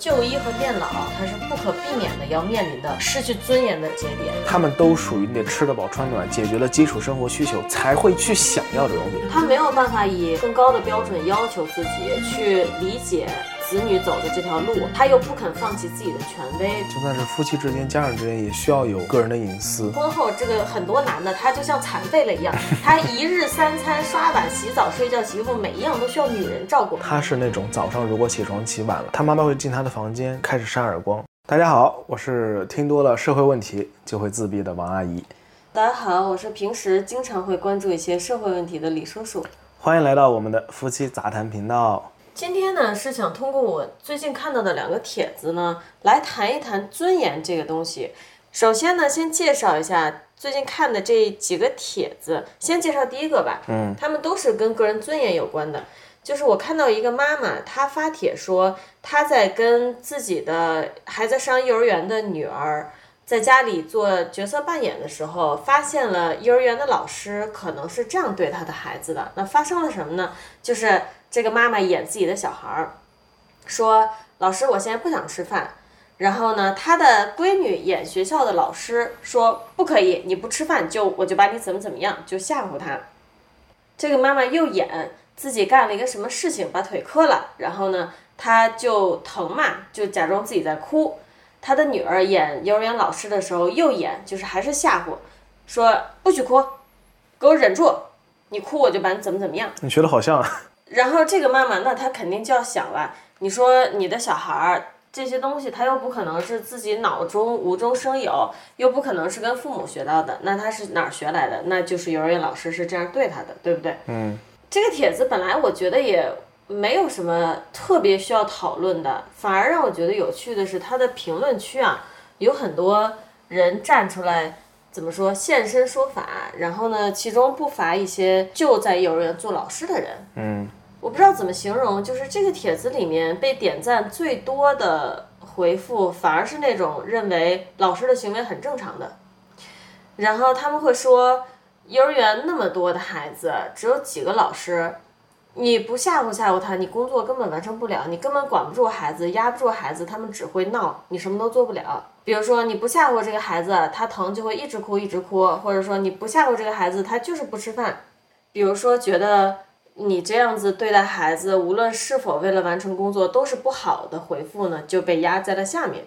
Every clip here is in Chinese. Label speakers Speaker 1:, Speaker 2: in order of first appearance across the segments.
Speaker 1: 就医和变老，它是不可避免的要面临的失去尊严的节点。
Speaker 2: 他们都属于你得吃得饱穿暖，解决了基础生活需求才会去想要这种东西。
Speaker 1: 他没有办法以更高的标准要求自己去理解子女走的这条路，他又不肯放弃自己的权威。
Speaker 2: 就算是夫妻之间、家人之间，也需要有个人的隐私。
Speaker 1: 婚后这个很多男的，他就像残废了一样，他一日三餐、刷碗、洗澡、睡觉、洗衣服，每一样都需要女人照顾。
Speaker 2: 他是那种早上如果起床起晚了，他妈妈会进他的房间开始扇耳光。大家好，我是听多了社会问题就会自闭的王阿姨。
Speaker 1: 大家好，我是平时经常会关注一些社会问题的李叔叔。
Speaker 2: 欢迎来到我们的夫妻杂谈频道。
Speaker 1: 今天呢，是想通过我最近看到的两个帖子呢，来谈一谈尊严这个东西。首先呢，先介绍一下最近看的这几个帖子。先介绍第一个吧，
Speaker 2: 嗯，
Speaker 1: 他们都是跟个人尊严有关的。就是我看到一个妈妈，她发帖说，她在跟自己的还在上幼儿园的女儿在家里做角色扮演的时候，发现了幼儿园的老师可能是这样对他的孩子的。那发生了什么呢？就是这个妈妈演自己的小孩儿，说老师，我现在不想吃饭。然后呢，她的闺女演学校的老师，说不可以，你不吃饭就我就把你怎么怎么样，就吓唬她。这个妈妈又演自己干了一个什么事情，把腿磕了，然后呢，她就疼嘛，就假装自己在哭。她的女儿演幼儿园老师的时候又演，就是还是吓唬，说不许哭，给我忍住，你哭我就把你怎么怎么样。
Speaker 2: 你学的好像，啊
Speaker 1: 然后这个妈妈，那她肯定就要想了，你说你的小孩儿这些东西，他又不可能是自己脑中无中生有，又不可能是跟父母学到的，那他是哪儿学来的？那就是幼儿园老师是这样对他的，对不对？
Speaker 2: 嗯，
Speaker 1: 这个帖子本来我觉得也没有什么特别需要讨论的，反而让我觉得有趣的是，他的评论区啊，有很多人站出来，怎么说现身说法，然后呢，其中不乏一些就在幼儿园做老师的人，
Speaker 2: 嗯，
Speaker 1: 我不知道怎么形容，就是这个帖子里面被点赞最多的回复，反而是那种认为老师的行为很正常的，然后他们会说，幼儿园那么多的孩子，只有几个老师，你不吓唬吓唬他，你工作根本完成不了，你根本管不住孩子，压不住孩子，他们只会闹，你什么都做不了。比如说你不吓唬这个孩子，他疼就会一直哭一直哭，或者说你不吓唬这个孩子，他就是不吃饭。比如说觉得你这样子对待孩子，无论是否为了完成工作，都是不好的回复呢，就被压在了下面。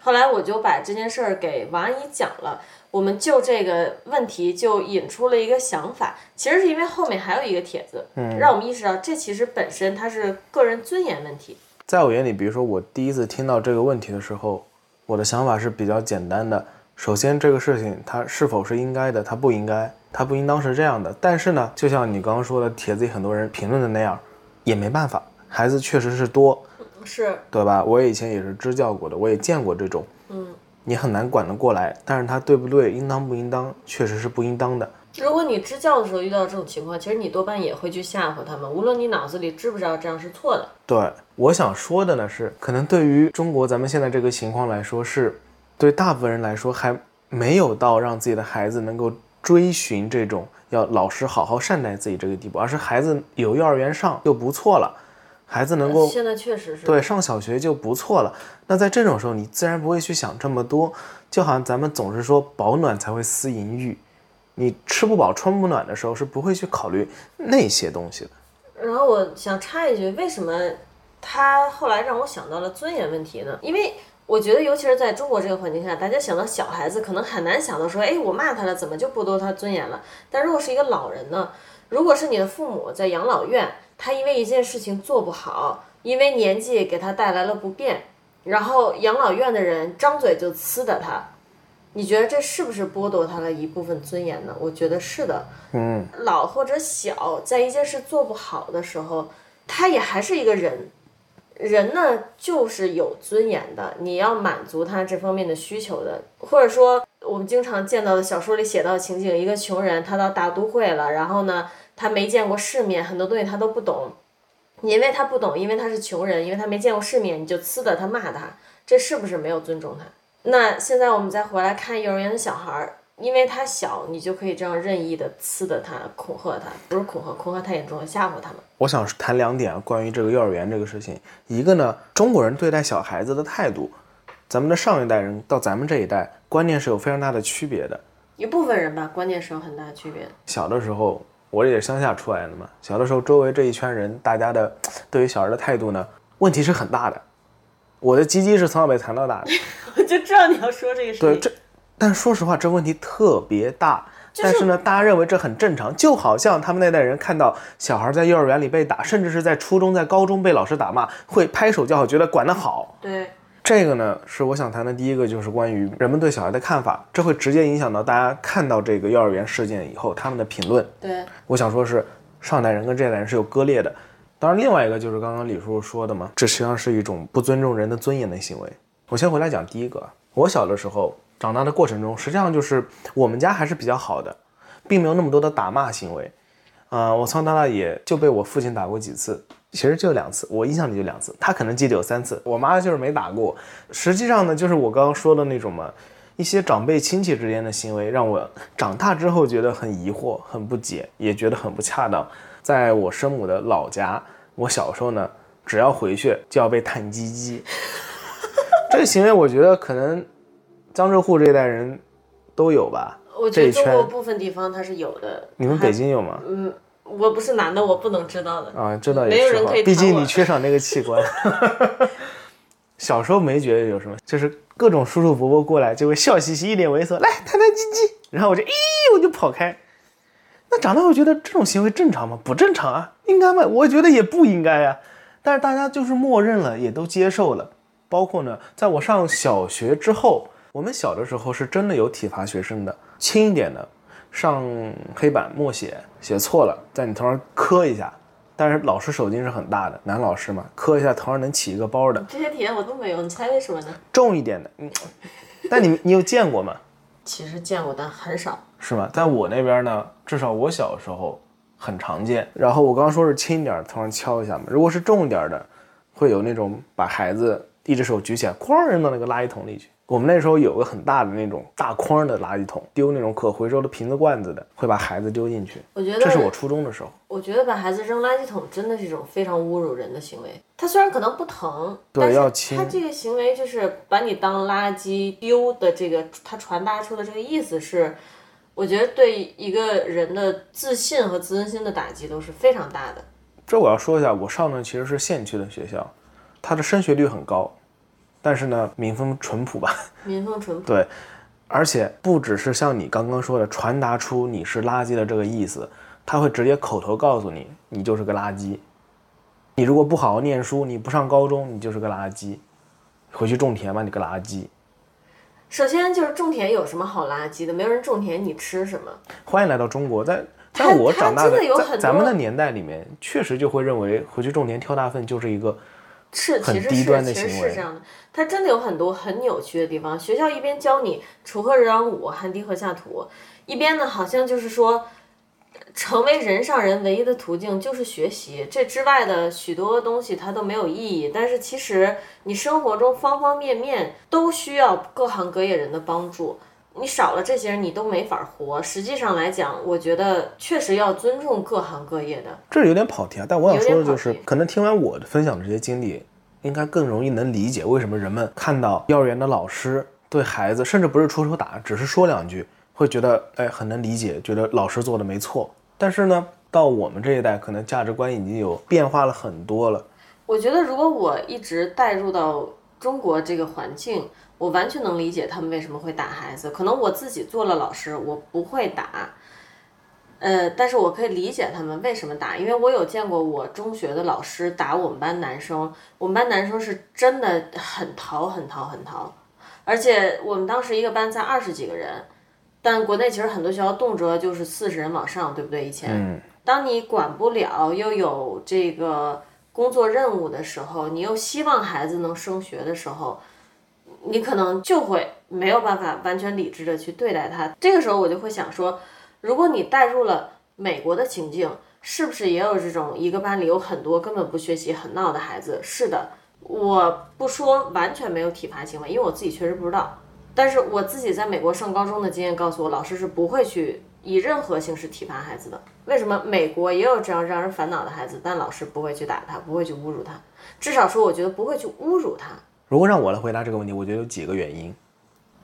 Speaker 1: 后来我就把这件事儿给王阿姨讲了，我们就这个问题就引出了一个想法，其实是因为后面还有一个帖子，
Speaker 2: 嗯
Speaker 1: 让我们意识到这其实本身它是个人尊严问题。
Speaker 2: 在我眼里，比如说我第一次听到这个问题的时候，我的想法是比较简单的。首先，这个事情它是否是应该的，它不应该，它不应当是这样的。但是呢，就像你刚刚说的，帖子里很多人评论的那样，也没办法，孩子确实是多，
Speaker 1: 是，
Speaker 2: 对吧？我以前也是支教过的，我也见过这种，
Speaker 1: 嗯，
Speaker 2: 你很难管得过来。但是他对不对，应当不应当，确实是不应当的。
Speaker 1: 如果你支教的时候遇到这种情况，其实你多半也会去吓唬他们，无论你脑子里知不知道这样是错的。
Speaker 2: 对，我想说的呢是，可能对于中国咱们现在这个情况来说，是对大部分人来说还没有到让自己的孩子能够追寻这种要老师好好善待自己这个地步，而是孩子有幼儿园上就不错了，孩子能够
Speaker 1: 现在确实是，
Speaker 2: 对上小学就不错了。那在这种时候，你自然不会去想这么多，就好像咱们总是说保暖才会思淫欲，你吃不饱穿不暖的时候是不会去考虑那些东西的。
Speaker 1: 然后我想插一句，为什么他后来让我想到了尊严问题呢？因为我觉得，尤其是在中国这个环境下，大家想到小孩子，可能很难想到说，哎，我骂他了，怎么就剥夺他尊严了？但如果是一个老人呢？如果是你的父母在养老院，他因为一件事情做不好，因为年纪给他带来了不便，然后养老院的人张嘴就呲的他，你觉得这是不是剥夺他了一部分尊严呢？我觉得是的。
Speaker 2: 嗯，
Speaker 1: 老或者小，在一件事做不好的时候，他也还是一个人。人呢，就是有尊严的，你要满足他这方面的需求的，或者说我们经常见到的小说里写到的情景，一个穷人他到大都会了，然后呢，他没见过世面，很多东西他都不懂，因为他不懂，因为他是穷人，因为他没见过世面，你就呲的他骂他，这是不是没有尊重他？那现在我们再回来看幼儿园的小孩儿，因为他小，你就可以这样任意的呲的他，恐吓他，不是恐吓，恐吓太严重了，吓唬他们。
Speaker 2: 我想谈两点啊，关于这个幼儿园这个事情。一个呢，中国人对待小孩子的态度，咱们的上一代人到咱们这一代，观念是有非常大的区别的。
Speaker 1: 一部分人吧，观念是有很大的区别。
Speaker 2: 小的时候，我也是乡下出来的嘛，小的时候周围这一圈人，大家的对于小孩的态度呢，问题是很大的。我的鸡鸡是从小被弹到大的，
Speaker 1: 我就知道你要说这个事情。
Speaker 2: 对，这，但说实话，这问题特别大。但是呢，大家认为这很正常，就好像他们那代人看到小孩在幼儿园里被打，甚至是在初中、在高中被老师打骂，会拍手叫好，觉得管得好。
Speaker 1: 对，
Speaker 2: 这个呢是我想谈的第一个，就是关于人们对小孩的看法，这会直接影响到大家看到这个幼儿园事件以后他们的评论。
Speaker 1: 对，
Speaker 2: 我想说是上代人跟这代人是有割裂的。当然，另外一个就是刚刚李叔叔说的嘛，这实际上是一种不尊重人的尊严的行为。我先回来讲第一个，我小的时候。长大的过程中，实际上就是我们家还是比较好的，并没有那么多的打骂行为。啊，我从小到大也就被我父亲打过几次，其实就两次，我印象里就两次，他可能记得有三次。我妈就是没打过。实际上呢，就是我刚刚说的那种嘛，一些长辈亲戚之间的行为，让我长大之后觉得很疑惑、很不解，也觉得很不恰当。在我生母的老家，我小时候呢，只要回去就要被探鸡鸡，这个行为我觉得可能。江浙沪这一代人都有吧？
Speaker 1: 我觉得中国部分地方它是有的。
Speaker 2: 你们北京有吗？
Speaker 1: 嗯，我不是男的，我不能知道的。
Speaker 2: 啊，这倒也是。毕竟你缺少那个器官。小时候没觉得有什么，就是各种叔叔伯伯过来就会笑嘻嘻，一脸猥琐，来弹弹鸡鸡，然后我就咦，我就跑开。那长大我觉得这种行为正常吗？不正常啊，应该吗？我觉得也不应该呀。但是大家就是默认了，也都接受了。包括呢，在我上小学之后。我们小的时候是真的有体罚学生的，轻一点的，上黑板默写，写错了在你头上磕一下，但是老师手劲是很大的，男老师嘛，磕一下头上能起一个包的。
Speaker 1: 这些体验我都没有，你猜为什么呢？
Speaker 2: 重一点的，嗯，但你你有见过吗？
Speaker 1: 其实见过，但很少。
Speaker 2: 是吗？在我那边呢，至少我小时候很常见。然后我刚刚说是轻一点，头上敲一下嘛。如果是重一点的，会有那种把孩子一只手举起来，哐扔到那个垃圾桶里去。我们那时候有个很大的那种大筐的垃圾桶，丢那种可回收的瓶子罐子的，会把孩子丢进去。
Speaker 1: 我觉得
Speaker 2: 这是我初中的时候。
Speaker 1: 我觉得把孩子扔垃圾桶真的是一种非常侮辱人的行为。他虽然可能不疼，
Speaker 2: 对，要
Speaker 1: 轻。他这个行为就是把你当垃圾丢的这个，他传达出的这个意思是，我觉得对一个人的自信和自尊心的打击都是非常大的。
Speaker 2: 这我要说一下，我上的其实是县区的学校，它的升学率很高。但是呢，民风淳朴吧？
Speaker 1: 民风淳朴。
Speaker 2: 对，而且不只是像你刚刚说的传达出你是垃圾的这个意思，他会直接口头告诉你，你就是个垃圾。你如果不好好念书，你不上高中，你就是个垃圾。回去种田吧，你个垃圾。
Speaker 1: 首先就是种田有什么好垃圾的？没有人种田，你吃什么？
Speaker 2: 欢迎来到中国，在在我长大的咱们的年代里面，确实就会认为回去种田挑大粪就是一个。
Speaker 1: 是，其实是其实是这样的，它真的有很多很扭曲的地方。学校一边教你“锄禾日当午，汗滴禾下土”，一边呢好像就是说，成为人上人唯一的途径就是学习，这之外的许多东西它都没有意义。但是其实你生活中方方面面都需要各行各业人的帮助，你少了这些人你都没法活。实际上来讲，我觉得确实要尊重各行各业的。
Speaker 2: 这有点跑题啊，但我想说的就是，可能听完我的分享的这些经历。应该更容易能理解为什么人们看到幼儿园的老师对孩子，甚至不是出手打，只是说两句，会觉得哎很能理解，觉得老师做的没错。但是呢，到我们这一代，可能价值观已经有变化了很多了。
Speaker 1: 我觉得如果我一直带入到中国这个环境，我完全能理解他们为什么会打孩子。可能我自己做了老师，我不会打。呃，但是我可以理解他们为什么打，因为我有见过我中学的老师打我们班男生，我们班男生是真的很淘很淘很淘，而且我们当时一个班才二十几个人，但国内其实很多学校动辄就是四十人往上，对不对？以前，当你管不了又有这个工作任务的时候，你又希望孩子能升学的时候，你可能就会没有办法完全理智的去对待他。这个时候我就会想说。如果你带入了美国的情境，是不是也有这种一个班里有很多根本不学习、很闹的孩子？是的，我不说完全没有体罚行为，因为我自己确实不知道。但是我自己在美国上高中的经验告诉我，老师是不会去以任何形式体罚孩子的。为什么美国也有这样让人烦恼的孩子，但老师不会去打他，不会去侮辱他，至少说我觉得不会去侮辱他。
Speaker 2: 如果让我来回答这个问题，我觉得有几个原因，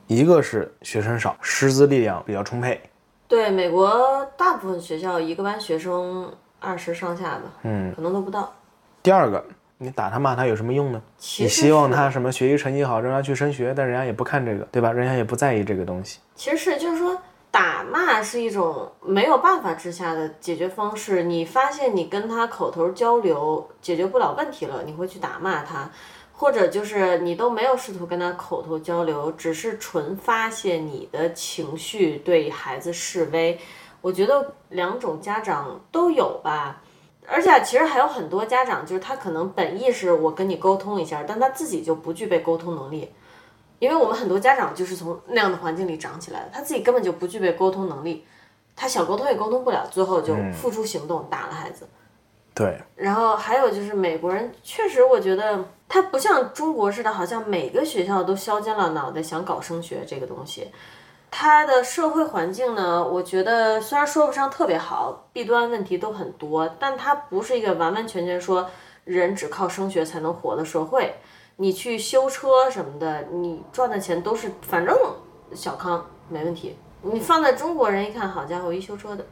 Speaker 2: 一个是学生少，师资力量比较充沛。
Speaker 1: 对，美国大部分学校一个班学生二十上下吧，嗯，可能都不到。
Speaker 2: 第二个，你打他骂他有什么用呢？你希望他什么学习成绩好，让他去升学，但人家也不看这个，对吧？人家也不在意这个东西。
Speaker 1: 其实是就是说，打骂是一种没有办法之下的解决方式。你发现你跟他口头交流解决不了问题了，你会去打骂他，或者就是你都没有试图跟他口头交流，只是纯发泄你的情绪，对孩子示威。我觉得两种家长都有吧。而且其实还有很多家长，就是他可能本意是我跟你沟通一下，但他自己就不具备沟通能力。因为我们很多家长就是从那样的环境里长起来的，他自己根本就不具备沟通能力，他想沟通也沟通不了，最后就付出行动打了孩子。
Speaker 2: 对，
Speaker 1: 然后还有就是美国人，确实我觉得它不像中国似的，好像每个学校都削尖了脑袋想搞升学这个东西。它的社会环境呢，我觉得虽然说不上特别好，弊端问题都很多，但它不是一个完完全全说人只靠升学才能活的社会。你去修车什么的，你赚的钱都是反正小康没问题。你放在中国人一看，好家伙，一修车的，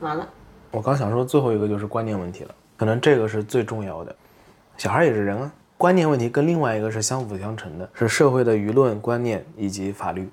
Speaker 1: 完了。
Speaker 2: 我刚想说最后一个就是观念问题了，可能这个是最重要的。小孩也是人啊，观念问题跟另外一个是相辅相成的，是社会的舆论观念以及法律。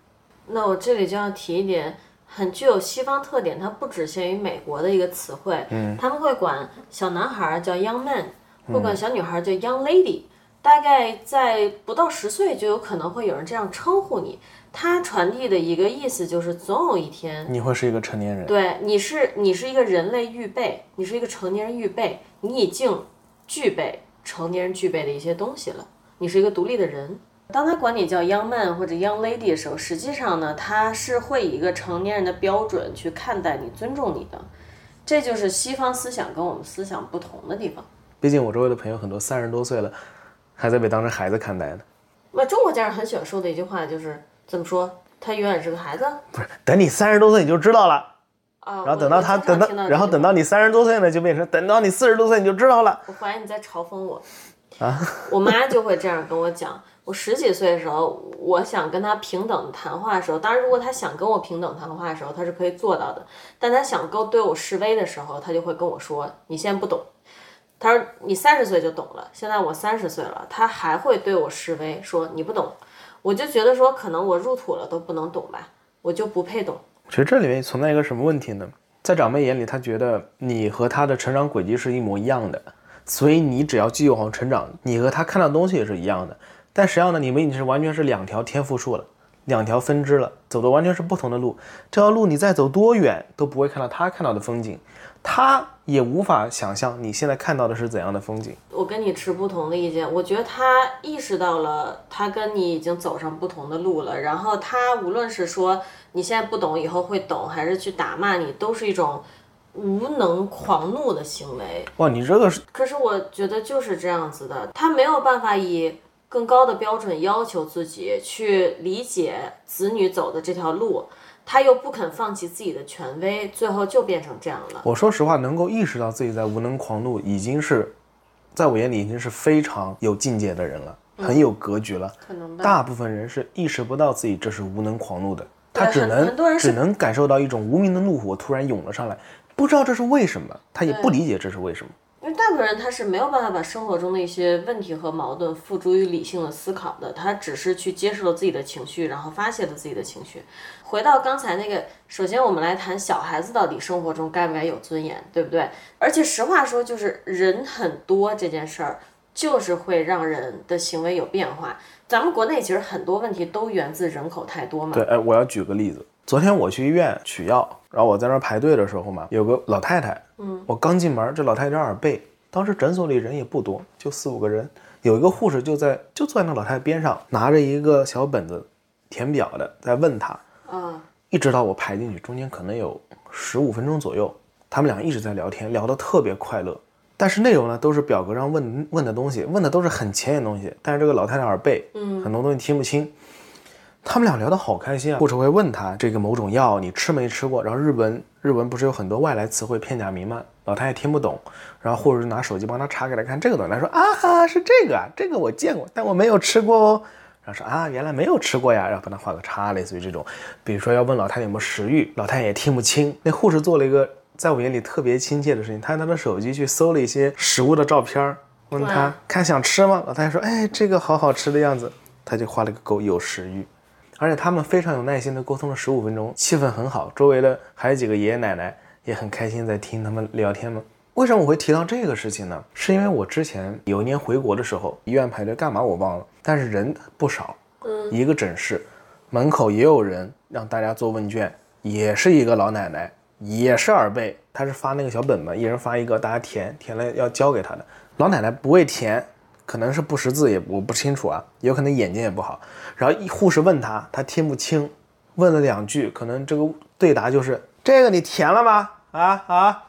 Speaker 1: 那我这里就要提一点很具有西方特点，它不只限于美国的一个词汇，嗯，他们会管小男孩儿叫 young man，会管小女孩儿叫 young lady，大概在不到十岁就有可能会有人这样称呼你。它传递的一个意思就是，总有一天
Speaker 2: 你会是一个成年人，
Speaker 1: 对，你是你是一个人类预备，你是一个成年人预备，你已经具备成年人具备的一些东西了，你是一个独立的人。当他管你叫 young man 或者 young lady 的时候，实际上呢，他是会以一个成年人的标准去看待你、尊重你的。这就是西方思想跟我们思想不同的地方。
Speaker 2: 毕竟我周围的朋友很多三十多岁了，还在被当成孩子看待呢。
Speaker 1: 那中国家长很喜欢说的一句话就是怎么说？他永远是个孩子。
Speaker 2: 不是，等你三十多岁你就知道了，
Speaker 1: 啊，
Speaker 2: 然后等到他等到，然后等到
Speaker 1: 你。
Speaker 2: 三十多岁呢，就变成等到你四十多岁你就知道了。
Speaker 1: 我怀疑你在嘲讽我。啊，我妈就会这样跟我讲。我十几岁的时候，我想跟他平等谈话的时候，当然，如果他想跟我平等谈话的时候，他是可以做到的。但他想够对我示威的时候，他就会跟我说：“你现在不懂。”他说：“你三十岁就懂了。”现在我三十岁了，他还会对我示威，说：“你不懂。”我就觉得说，可能我入土了都不能懂吧，我就不配懂。
Speaker 2: 其实这里面存在一个什么问题呢？在长辈眼里，他觉得你和他的成长轨迹是一模一样的，所以你只要继续往成长，你和他看到东西也是一样的。但实际上呢，你们已经是完全是两条天赋树了，两条分支了，走的完全是不同的路。这条路你再走多远都不会看到他看到的风景，他也无法想象你现在看到的是怎样的风景。
Speaker 1: 我跟你持不同的意见，我觉得他意识到了，他跟你已经走上不同的路了。然后他无论是说你现在不懂，以后会懂，还是去打骂你，都是一种无能狂怒的行为。
Speaker 2: 哇，你这个是
Speaker 1: 可是我觉得就是这样子的，他没有办法以更高的标准要求自己去理解子女走的这条路，他又不肯放弃自己的权威，最后就变成这样了。
Speaker 2: 我说实话，能够意识到自己在无能狂怒，已经是在我眼里已经是非常有境界的人了，很有格局了。
Speaker 1: 可能吧。
Speaker 2: 大部分人是意识不到自己这是无能狂怒的，他只能只能感受到一种无名的怒火突然涌了上来，不知道这是为什么，他也不理解这是为什么。
Speaker 1: 因为大部分人他是没有办法把生活中的一些问题和矛盾付诸于理性的思考的，他只是去接受了自己的情绪，然后发泄了自己的情绪。回到刚才那个，首先我们来谈小孩子到底生活中该不该有尊严，对不对？而且实话说，就是人很多这件事儿，就是会让人的行为有变化。咱们国内其实很多问题都源自人口太多嘛。
Speaker 2: 对，哎，我要举个例子，昨天我去医院取药，然后我在那儿排队的时候嘛，有个老太太，嗯，我刚进门，这老太太有点耳背，当时诊所里人也不多，就四五个人，有一个护士就在就坐在那老太太边上，拿着一个小本子填表的，在问她，
Speaker 1: 啊，
Speaker 2: 一直到我排进去，中间可能有十五分钟左右，他们俩一直在聊天，聊得特别快乐。但是内容呢，都是表格上问问的东西，问的都是很浅显的东西。但是这个老太太耳背，嗯，很多东西听不清。他们俩聊得好开心啊！护士会问他这个某种药你吃没吃过，然后日文日文不是有很多外来词汇片假名吗？老太太听不懂，然后护士拿手机帮他查给他看这个东西，他说啊哈是这个啊，这个我见过，但我没有吃过哦。然后说啊原来没有吃过呀，然后帮他画个叉，类似于这种。比如说要问老太太有没有食欲，老太太也听不清。那护士做了一个在我眼里特别亲切的事情，她用他的手机去搜了一些食物的照片儿，问他看想吃吗？老太太说哎这个好好吃的样子，他就画了个勾有食欲。而且他们非常有耐心的沟通了十五分钟，气氛很好，周围的还有几个爷爷奶奶也很开心在听他们聊天吗。为什么我会提到这个事情呢？是因为我之前有一年回国的时候，医院排队干嘛我忘了，但是人不少，
Speaker 1: 嗯，
Speaker 2: 一个诊室门口也有人让大家做问卷，也是一个老奶奶，也是耳背，她是发那个小本本，一人发一个，大家填，填了要交给她的。老奶奶不会填，可能是不识字，也我不清楚啊，有可能眼睛也不好。然后一护士问她，她听不清，问了两句，可能这个对答就是这个你填了吗？啊啊，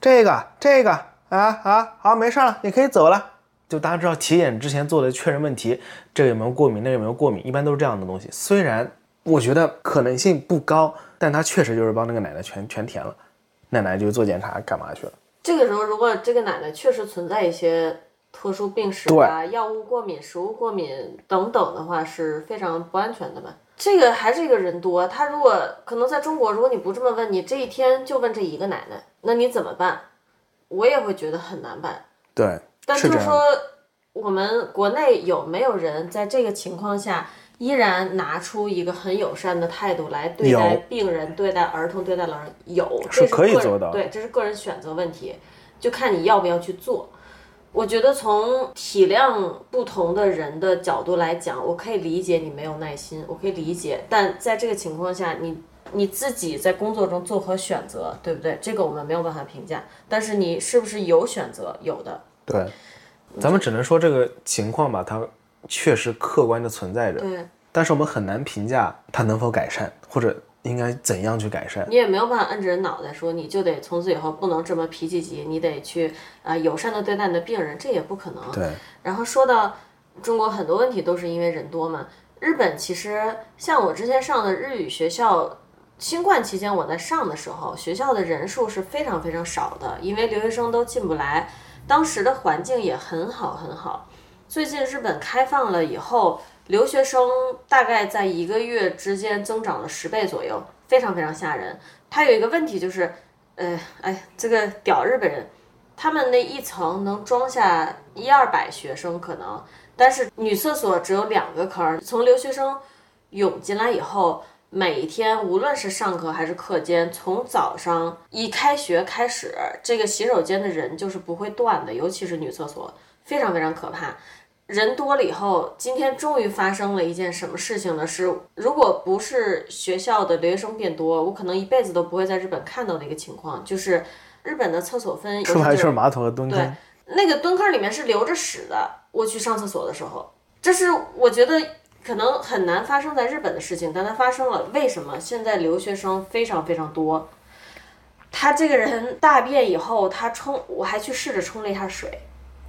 Speaker 2: 这个这个啊啊，好，没事了，你可以走了。就大家知道体检之前做的确认问题，这个有没有过敏，那个有没有过敏，一般都是这样的东西。虽然我觉得可能性不高，但他确实就是帮那个奶奶全全填了，奶奶就做检查干嘛去了？
Speaker 1: 这个时候，如果这个奶奶确实存在一些特殊病史啊、药物过敏、食物过敏等等的话，是非常不安全的吧。这个还是一个人多，他如果可能在中国，如果你不这么问，你这一天就问这一个奶奶，那你怎么办？我也会觉得很难办。
Speaker 2: 对，
Speaker 1: 但
Speaker 2: 是
Speaker 1: 说，我们国内有没有人在这个情况下依然拿出一个很友善的态度来对待病人、对待儿童、对待老人？有，
Speaker 2: 是
Speaker 1: 这是个人
Speaker 2: 可以做到
Speaker 1: 对，这是个人选择问题，就看你要不要去做。我觉得从体谅不同的人的角度来讲，我可以理解你没有耐心，我可以理解。但在这个情况下，你你自己在工作中做何选择，对不对？这个我们没有办法评价。但是你是不是有选择？有的。
Speaker 2: 对，咱们只能说这个情况吧，它确实客观的存在着，
Speaker 1: 对
Speaker 2: 但是我们很难评价它能否改善，或者应该怎样去改善。
Speaker 1: 你也没有办法摁着人脑袋说，你就得从此以后不能这么脾气急，你得去啊、呃友善的对待你的病人，这也不可能。
Speaker 2: 对，
Speaker 1: 然后说到中国很多问题都是因为人多嘛。日本其实像我之前上的日语学校，新冠期间我在上的时候，学校的人数是非常非常少的，因为留学生都进不来，当时的环境也很好很好。最近日本开放了以后，留学生大概在一个月之间增长了十倍左右，非常非常吓人。它有一个问题就是，呃，哎，这个屌日本人，他们那一层能装下一二百学生可能，但是女厕所只有两个坑。从留学生涌进来以后，每一天无论是上课还是课间，从早上一开学开始，这个洗手间的人就是不会断的，尤其是女厕所，非常非常可怕。人多了以后，今天终于发生了一件什么事情呢？是如果不是学校的留学生变多，我可能一辈子都不会在日本看到的一个情况，就是日本的厕所分
Speaker 2: 出来
Speaker 1: 就
Speaker 2: 就是马桶和蹲坑
Speaker 1: 对
Speaker 2: 坑，，
Speaker 1: 那个蹲坑里面是留着屎的。我去上厕所的时候，这是我觉得可能很难发生在日本的事情，但它发生了。为什么？现在留学生非常非常多。他这个人大便以后，他冲，我还去试着冲了一下水。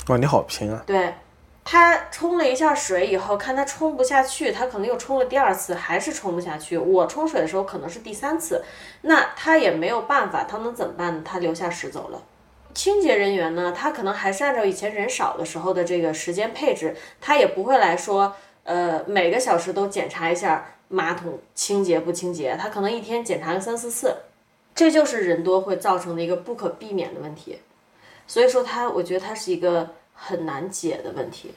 Speaker 2: 哇，你好拼啊！
Speaker 1: 对，他冲了一下水以后，看他冲不下去，他可能又冲了第二次，还是冲不下去。我冲水的时候可能是第三次，那他也没有办法，他能怎么办呢？他留下屎走了。清洁人员呢，他可能还是按照以前人少的时候的这个时间配置，他也不会来说，呃，每个小时都检查一下马桶清洁不清洁，他可能一天检查个三四次，这就是人多会造成的一个不可避免的问题。所以说它，我觉得它是一个很难解的问题，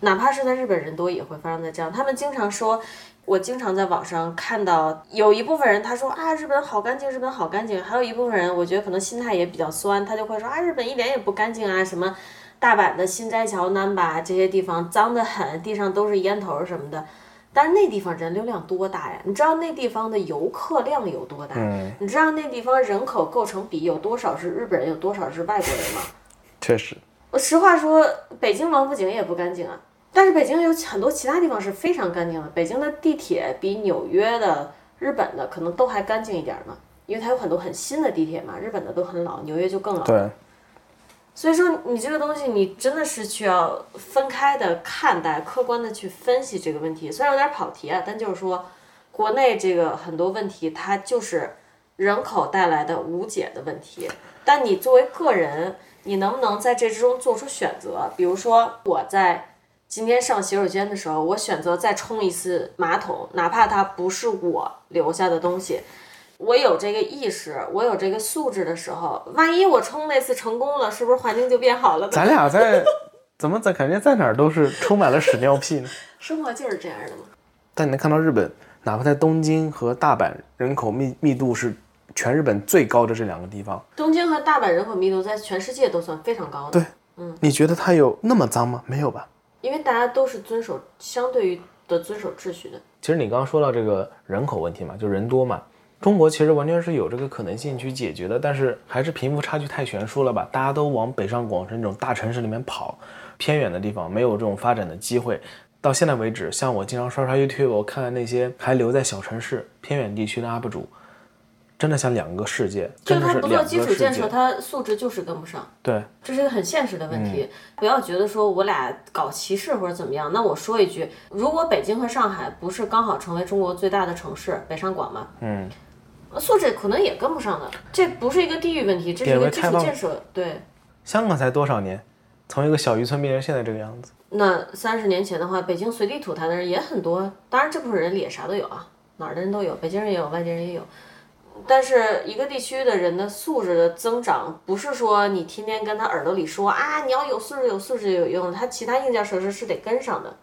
Speaker 1: 哪怕是在日本人多也会发生在这样。他们经常说，我经常在网上看到有一部分人他说啊，日本好干净，日本好干净，还有一部分人我觉得可能心态也比较酸，他就会说啊，日本一点也不干净啊，什么大阪的新斋桥、南把这些地方脏得很，地上都是烟头什么的。但是那地方人流量多大呀？你知道那地方的游客量有多大？
Speaker 2: 嗯，
Speaker 1: 你知道那地方人口构成比有多少是日本人，有多少是外国人吗？
Speaker 2: 确实，
Speaker 1: 我实话说，北京王府井也不干净啊。但是北京有很多其他地方是非常干净的。北京的地铁比纽约的、日本的可能都还干净一点呢，因为它有很多很新的地铁嘛。日本的都很老，纽约就更老。
Speaker 2: 对，
Speaker 1: 所以说，你这个东西，你真的是需要分开的看待，客观的去分析这个问题。虽然有点跑题啊，但就是说，国内这个很多问题，它就是人口带来的无解的问题。但你作为个人，你能不能在这之中做出选择？比如说，我在今天上洗手间的时候，我选择再冲一次马桶，哪怕它不是我留下的东西。我有这个意识，我有这个素质的时候，万一我冲那次成功了，是不是环境就变好了？
Speaker 2: 咱俩在怎么在感觉在哪儿都是充满了屎尿屁呢？
Speaker 1: 生活就是这样的嘛。
Speaker 2: 但你能看到日本，哪怕在东京和大阪，人口密密度是全日本最高的这两个地方。
Speaker 1: 东京和大阪人口密度在全世界都算非常高的。
Speaker 2: 对，嗯，你觉得它有那么脏吗？没有吧？
Speaker 1: 因为大家都是遵守相对于的遵守秩序的。
Speaker 2: 其实你刚刚说到这个人口问题嘛，就人多嘛。中国其实完全是有这个可能性去解决的，但是还是贫富差距太悬殊了吧？大家都往北上广深这种大城市里面跑，偏远的地方没有这种发展的机会。到现在为止，像我经常刷刷 YouTube，我看看那些还留在小城市、偏远地区的 UP 主，真的像两个世界，真的是两个世界。
Speaker 1: 基础建设，他素质就是跟不上。
Speaker 2: 对，
Speaker 1: 这是一个很现实的问题。不要觉得说我俩搞歧视或者怎么样。那我说一句，如果北京和上海不是刚好成为中国最大的城市，北上广嘛，嗯。素质可能也跟不上的，这不是一个地域问题，这是一个基础建设。对，
Speaker 2: 香港才多少年，从一个小渔村变成现在这个样子。
Speaker 1: 那三十年前的话，北京随地吐痰的人也很多，当然这部分人里也啥都有啊，哪儿的人都有，北京人也有，外地人也有。但是一个地区的人的素质的增长，不是说你天天跟他耳朵里说啊，你要有素质，有素质有用，他其他硬件设施是得跟上的。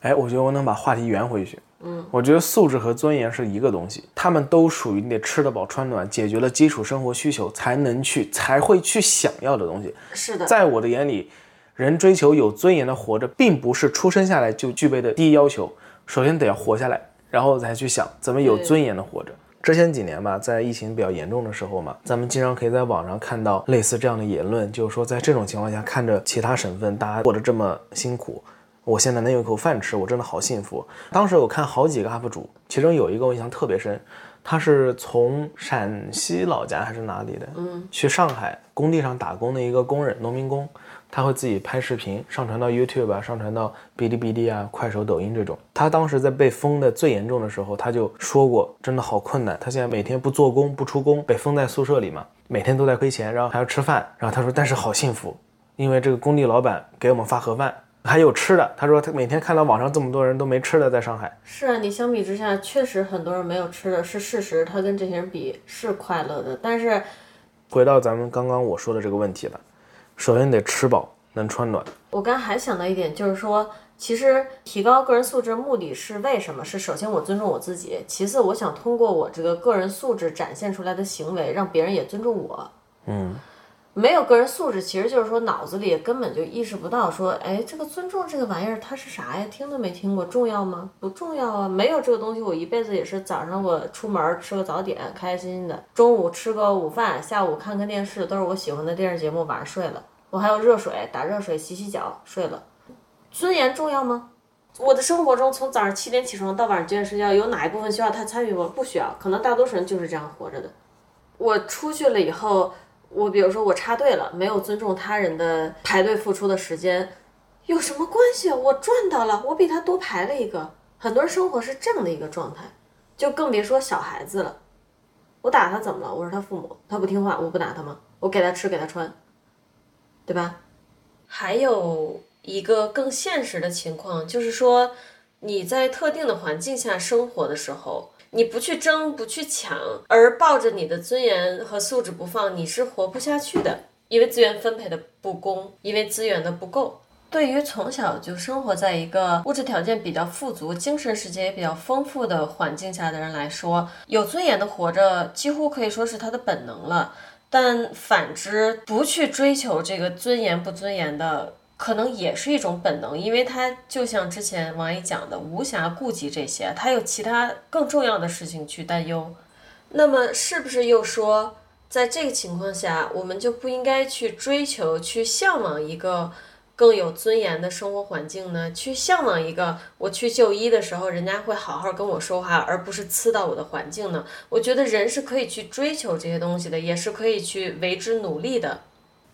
Speaker 2: 哎，我觉得我能把话题圆回去。嗯，我觉得素质和尊严是一个东西，他们都属于你得吃得饱穿暖，解决了基础生活需求才能去才会去想要的东西。
Speaker 1: 是的，
Speaker 2: 在我的眼里，人追求有尊严的活着，并不是出生下来就具备的第一要求。首先得要活下来，然后再去想怎么有尊严的活着。之前几年吧，在疫情比较严重的时候嘛，咱们经常可以在网上看到类似这样的言论，就是说在这种情况下，看着其他省份大家过得这么辛苦。我现在能有一口饭吃，我真的好幸福。当时我看好几个 UP 主，其中有一个我印象特别深，他是从陕西老家还是哪里的，嗯，去上海工地上打工的一个工人，农民工，他会自己拍视频上传到 YouTube 啊，上传到哔哩哔哩啊、快手、抖音这种。他当时在被封的最严重的时候，他就说过，真的好困难。他现在每天不做工、不出工，被封在宿舍里嘛，每天都在亏钱，然后还要吃饭。然后他说，但是好幸福，因为这个工地老板给我们发盒饭。还有吃的，他说他每天看到网上这么多人都没吃的，在上海。
Speaker 1: 是啊，你相比之下，确实很多人没有吃的，是事实。他跟这些人比是快乐的，但是
Speaker 2: 回到咱们刚刚我说的这个问题了，首先得吃饱，能穿暖。
Speaker 1: 我刚还想到一点，就是说，其实提高个人素质目的是为什么？是首先我尊重我自己，其次我想通过我这个个人素质展现出来的行为，让别人也尊重我。嗯。没有个人素质，其实就是说脑子里根本就意识不到，说，哎，这个尊重这个玩意儿它是啥呀？听都没听过，重要吗？不重要啊！没有这个东西，我一辈子也是早上我出门吃个早点，开开心心的；中午吃个午饭，下午看看电视，都是我喜欢的电视节目，晚上睡了。我还有热水，打热水洗洗脚，睡了。尊严重要吗？我的生活中，从早上七点起床到晚上九点睡觉，有哪一部分需要他参与吗？不需要，可能大多数人就是这样活着的。我出去了以后。我比如说我插队了，没有尊重他人的排队付出的时间，有什么关系？我赚到了，我比他多排了一个。很多人生活是这样的一个状态，就更别说小孩子了。我打他怎么了？我是他父母，他不听话，我不打他吗？我给他吃给他穿，对吧？还有一个更现实的情况，就是说你在特定的环境下生活的时候。你不去争，不去抢，而抱着你的尊严和素质不放，你是活不下去的。因为资源分配的不公，因为资源的不够。对于从小就生活在一个物质条件比较富足、精神世界也比较丰富的环境下的人来说，有尊严的活着，几乎可以说是他的本能了。但反之，不去追求这个尊严不尊严的。可能也是一种本能，因为他就像之前王姨讲的，无暇顾及这些，他有其他更重要的事情去担忧。那么，是不是又说，在这个情况下，我们就不应该去追求、去向往一个更有尊严的生活环境呢？去向往一个我去就医的时候，人家会好好跟我说话，而不是呲到我的环境呢？我觉得人是可以去追求这些东西的，也是可以去为之努力的。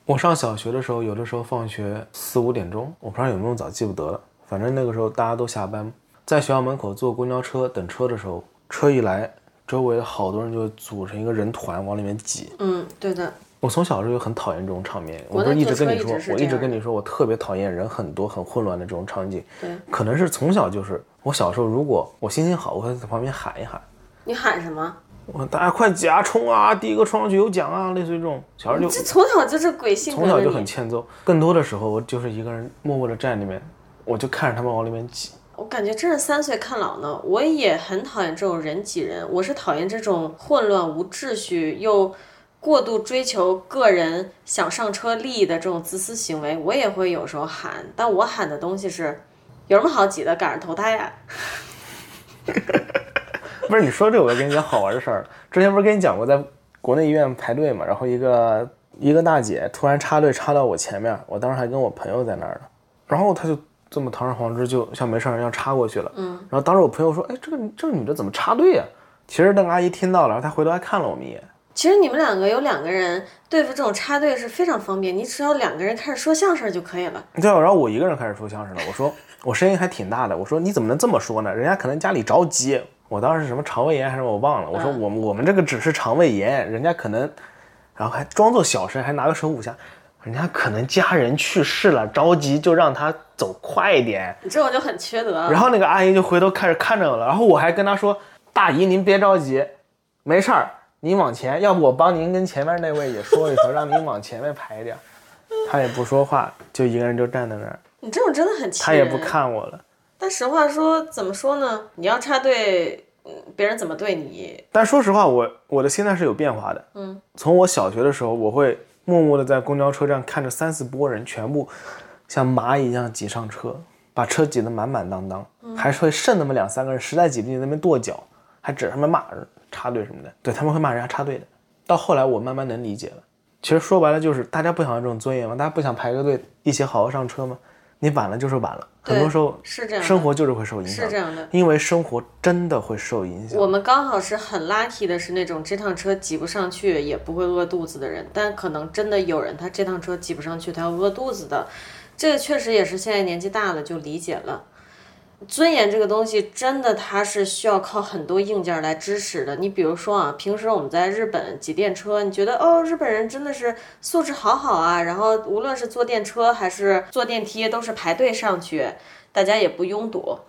Speaker 2: 我上小学的时候，有的时候放学四五点钟，我不知道有没有早，记不得了。反正那个时候大家都下班，在学校门口坐公交车等车的时候，车一来，周围好多人就组成一个人团往里面挤。
Speaker 1: 嗯，对的。
Speaker 2: 我从小时候就很讨厌这种场面，我
Speaker 1: 国内
Speaker 2: 不是一直跟你说我一直跟你说，我特别讨厌人很多、很混乱的这种场景。
Speaker 1: 对，
Speaker 2: 可能是从小就是，我小时候如果我心情好，我会在旁边喊一喊，
Speaker 1: 你喊什么？
Speaker 2: 我说大家快挤啊，冲啊，第一个冲上去有奖啊，类似于这种。小时候就
Speaker 1: 这从小就是鬼性格。
Speaker 2: 从小就很欠揍，更多的时候我就是一个人默默的站里面，我就看着他们往里面挤。
Speaker 1: 我感觉真是三岁看老呢。我也很讨厌这种人挤人，我是讨厌这种混乱无秩序又过度追求个人想上车利益的这种自私行为。我也会有时候喊，但我喊的东西是，有什么好挤的？赶上投胎呀、
Speaker 2: 不是你说这，我要跟你讲好玩的事儿。之前不是跟你讲过，在国内医院排队嘛，然后一个一个大姐突然插队插到我前面，我当时还跟我朋友在那儿呢，然后她就这么堂而皇之就像没事儿一样插过去了。嗯，然后当时我朋友说：“哎，这个这个女的怎么插队呀、其实那个阿姨听到了，然后她回头还看了我们一眼。
Speaker 1: 其实你们两个有两个人对付这种插队是非常方便，你只要两个人开始说相声就可以了。
Speaker 2: 对，然后我一个人开始说相声了。我说我声音还挺大的，我说你怎么能这么说呢？人家可能家里着急。我当时什么肠胃炎还是我忘了。我说我们我们这个只是肠胃炎，人家可能，然后还装作小声，还拿个手捂下，人家可能家人去世了，着急就让他走快一点。
Speaker 1: 你这种就很缺德。
Speaker 2: 然后那个阿姨就回头开始看着我了，然后我还跟她说：“大姨您别着急，没事儿，您往前，要不我帮您跟前面那位也说一说，让您往前面排一点。”她也不说话，就一个人就站在那儿，
Speaker 1: 你这种真的很气
Speaker 2: 她也不看我了。
Speaker 1: 但实话说，怎么说呢？你要插队，嗯，别人怎么对你？
Speaker 2: 但说实话，我我的心态是有变化的。嗯，从我小学的时候，我会默默的在公交车站看着三四波人全部像蚂蚁一样挤上车，把车挤得满满当当，还是会剩那么两三个人，实在挤不进在那边跺脚，还指着他们骂人插队什么的。对他们会骂人家插队的。到后来我慢慢能理解了，其实说白了就是大家不想要这种尊严嘛，大家不想排个队一起好好上车吗？你晚了就是晚了，很多时候
Speaker 1: 是这样
Speaker 2: 生活就是会受影响，
Speaker 1: 是这样的。
Speaker 2: 因为生活真的会受影响。
Speaker 1: 我们刚好是很 lucky 的，是那种这趟车挤不上去也不会饿肚子的人，但可能真的有人他这趟车挤不上去，他要饿肚子的。这个确实也是现在年纪大了就理解了。尊严这个东西，真的它是需要靠很多硬件来支持的。你比如说啊，平时我们在日本挤电车，你觉得哦，日本人真的是素质好好啊，然后无论是坐电车还是坐电梯，都是排队上去，大家也不拥堵。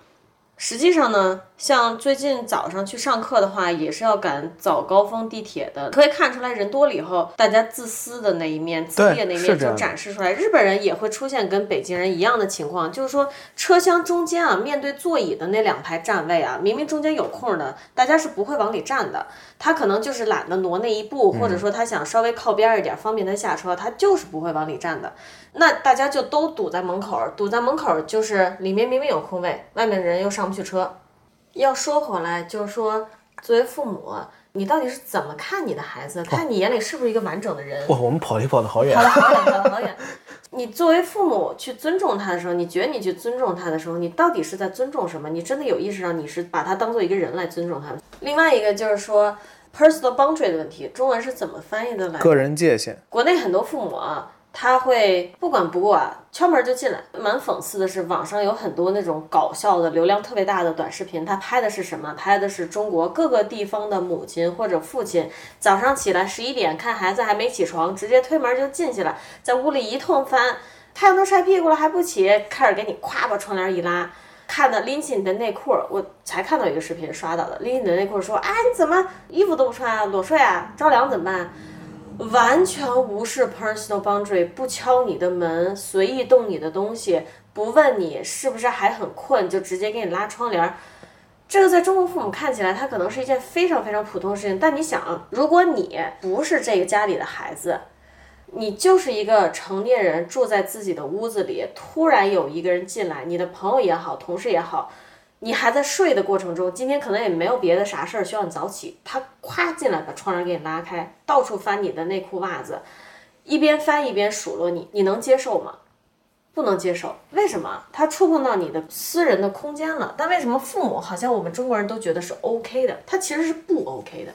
Speaker 1: 实际上呢，像最近早上去上课的话，也是要赶早高峰地铁的，可以看出来人多了以后，大家自私的那一面、自恋的那一面就展示出来。日本人也会出现跟北京人一样的情况，就是说车厢中间啊，面对座椅的那两排站位啊，明明中间有空的，大家是不会往里站的。他可能就是懒得挪那一步，或者说他想稍微靠边一点，方便他下车，他就是不会往里站的。那大家就都堵在门口，堵在门口就是里面明明有空位，外面人又上不去车。要说回来，就是说，作为父母，你到底是怎么看你的孩子？看你眼里是不是一个完整的人？
Speaker 2: 哇，我们跑题跑得好远
Speaker 1: 跑。得好远，跑得好远。你作为父母去尊重他的时候，你觉得你去尊重他的时候，你到底是在尊重什么？你真的有意识到你是把他当做一个人来尊重他吗？另外一个就是说 personal boundary 的问题，中文是怎么翻译的来？
Speaker 2: 个人界限，
Speaker 1: 国内很多父母啊，他会不管不顾啊，敲门就进来。蛮讽刺的是，网上有很多那种搞笑的、流量特别大的短视频，他拍的是什么？拍的是中国各个地方的母亲或者父亲，早上起来十一点看孩子还没起床，直接推门就进去了，在屋里一通翻，太阳都晒屁股了还不起，开始给你咵把窗帘一拉。看的拎起你的内裤，我才看到一个视频刷到的，拎起你的内裤说：“哎，你怎么衣服都不穿啊？裸睡啊？着凉怎么办？”完全无视 personal boundary，不敲你的门，随意动你的东西，不问你是不是还很困，就直接给你拉窗帘儿。这个在中国父母看起来，它可能是一件非常非常普通的事情。但你想，如果你不是这个家里的孩子，你就是一个成年人，住在自己的屋子里，突然有一个人进来，你的朋友也好，同事也好，你还在睡的过程中，今天可能也没有别的啥事儿需要你早起，他咵进来把窗帘给你拉开，到处翻你的内裤袜子，一边翻一边数落你，你能接受吗？不能接受，为什么？他触碰到你的私人的空间了。但为什么父母好像我们中国人都觉得是 OK 的？他其实是不 OK 的，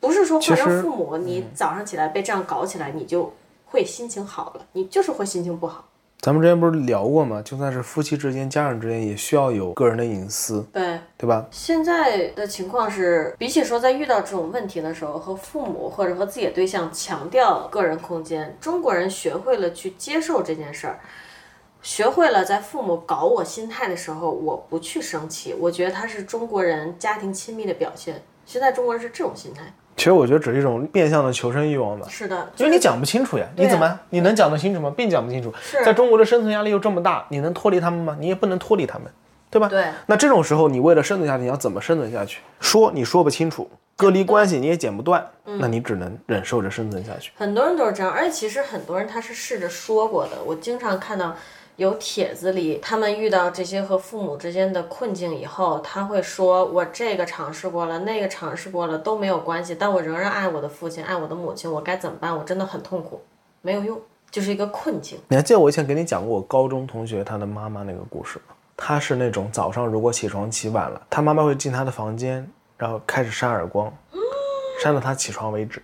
Speaker 1: 不是说换成父母，你早上起来被这样搞起来，你就会心情好了，你就是会心情不好。
Speaker 2: 咱们之前不是聊过吗？就算是夫妻之间、家人之间，也需要有个人的隐私，
Speaker 1: 对，
Speaker 2: 对吧？
Speaker 1: 现在的情况是，比起说在遇到这种问题的时候，和父母或者和自己的对象强调个人空间，中国人学会了去接受这件事儿，学会了在父母搞我心态的时候，我不去生气。我觉得他是中国人家庭亲密的表现。现在中国人是这种心态。
Speaker 2: 其实我觉得只是一种变相的求生欲望吧。
Speaker 1: 是的，
Speaker 2: 因为你讲不清楚呀，你怎么你能讲得清楚吗？并讲不清楚。在中国的生存压力又这么大，你能脱离他们吗？你也不能脱离他们，对吧？
Speaker 1: 对
Speaker 2: 那这种时候，你为了生存下去，你要怎么生存下去？说你说不清楚，隔离关系你也剪不断，
Speaker 1: 嗯
Speaker 2: 那你只能忍受着生存下去。
Speaker 1: 很多人都是这样，而且其实很多人他是试着说过的。我经常看到有帖子里，他们遇到这些和父母之间的困境以后，他会说：“我这个尝试过了，那个尝试过了都没有关系，但我仍然爱我的父亲，爱我的母亲，我该怎么办？我真的很痛苦，没有用，就是一个困境。
Speaker 2: 你还记得我以前给你讲过我高中同学他的妈妈那个故事吗？他是那种早上如果起床起晚了，他妈妈会进他的房间，然后开始扇耳光，扇到他起床为止。